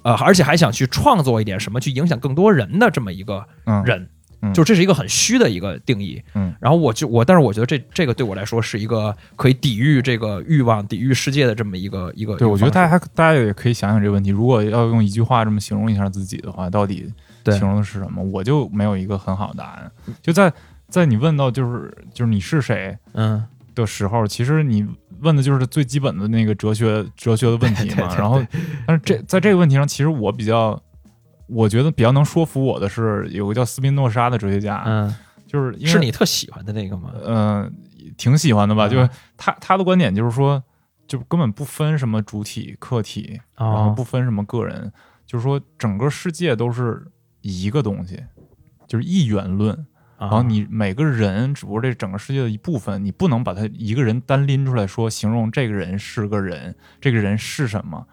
呃，而且还想去创作一点什么，去影响更多人的这么一个嗯人。嗯就这是一个很虚的一个定义，嗯，然后我就我，但是我觉得这这个对我来说是一个可以抵御这个欲望、抵御世界的这么一个一个。对，我觉得大家大家也可以想想这个问题。如果要用一句话这么形容一下自己的话，到底形容的是什么？我就没有一个很好的答案。就在在你问到就是就是你是谁嗯的时候，其实你问的就是最基本的那个哲学 哲学的问题对对嘛。对然后，但是这在这个问题上，其实我比较。我觉得比较能说服我的是有个叫斯宾诺莎的哲学家，嗯，就是因为是你特喜欢的那个吗？嗯、挺喜欢的吧？啊就是他他的观点就是说，就根本不分什么主体客体，然后哦不分什么个人，就是说整个世界都是一个东西，就是一元论。然然后你每个人只不过这整个世界的一部分，你不能把他一个人单拎出来说，形容这个人是个人，这个人是什么，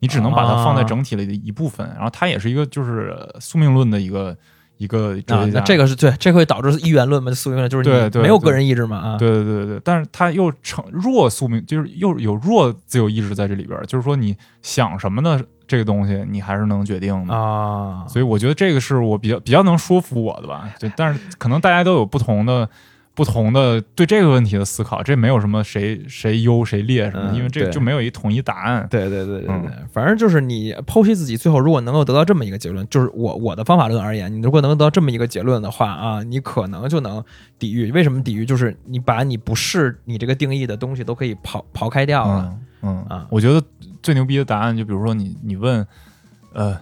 你只能把它放在整体里的一部分。然后它也是一个就是呃宿命论的一个一个哲啊学，家。那这个是对，这会导致一元论嘛？宿命论就是没有个人意志嘛？啊，对对对对，但是他又成弱宿命，就是又有弱自由意志在这里边，就是说你想什么的这个东西，你还是能决定的。啊，所以我觉得这个是我比较比较能说服我的吧。对，但是可能大家都有不同的。不同的对这个问题的思考，这没有什么谁谁优谁劣什么因为这对就没有一统一答案。对对对对对，嗯反正就是你剖析自己，最后如果能够得到这么一个结论，就是我我的方法论而言，你如果能得到这么一个结论的话啊，你可能就能抵御。为什么抵御？就是你把你不是你这个定义的东西都可以刨刨开掉了。嗯嗯啊我觉得最牛逼的答案，就比如说你你问，呃，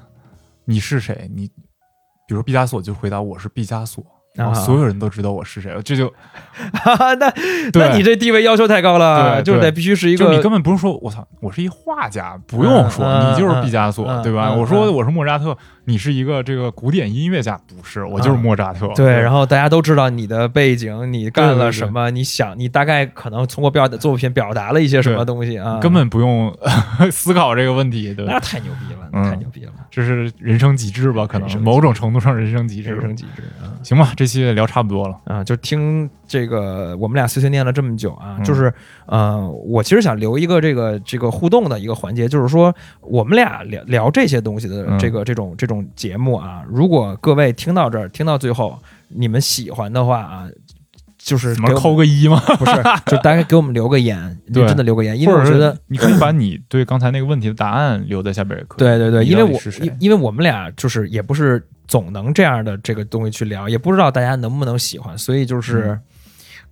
你是谁？你比如说毕加索就回答我是毕加索，然后啊所有人都知道我是谁，这就 哈哈，那那你这地位要求太高了，对就是得必须是一个就你根本不用说，我操，我是一画家，不用说，嗯你就是毕加索，嗯对吧？嗯我说嗯我是莫扎特，你是一个这个古典音乐家，不是，我就是莫扎特。对，然后后大家都知道你的背景，你干对对对了什么，你想，你大概可能通过表达作品表达了一些什么东西啊，根本不用思考这个问题，对那？太牛逼了，嗯太牛逼了，这是人生极致吧？可能某种程度上人生极致人。生极致啊。行吧，这期聊差不多了。啊，就听这个我们俩碎碎念了这么久啊，嗯就是呃，我其实想留一个这个这个互动的一个环节，就是说我们俩聊聊这些东西的嗯这个、这种这种节目啊，如果各位听到这儿，听到最后，你们喜欢的话啊。就是怎么给扣个一吗？不是，就大家给我们留个言，你真的留个言，因为我觉得，你可以把你对刚才那个问题的答案留在下边也可以。对对对，因为我因因为我们俩就是也不是总能这样的这个东西去聊，也不知道大家能不能喜欢，所以就是嗯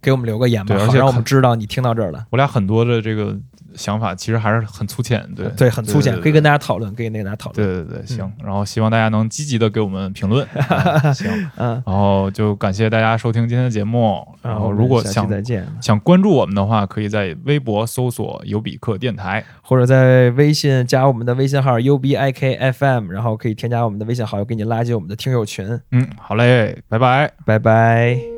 给我们留个言吧，好让我们知道你听到这儿了。我俩很多的这个想法其实还是很粗浅，对对，很粗浅，可以跟大家讨论，可以跟大家讨论。对对对，行。然后希望大家能积极的给我们评论，啊行。嗯，然后就感谢大家收听今天的节目。然后如果想再见，想关注我们的话，可以在微博搜索“尤比克电台或者在微信加我们的微信号 U B I K F M，然后可以添加我们的微信好友，给你拉进我们的听友群。”。嗯，好嘞，拜拜。拜拜。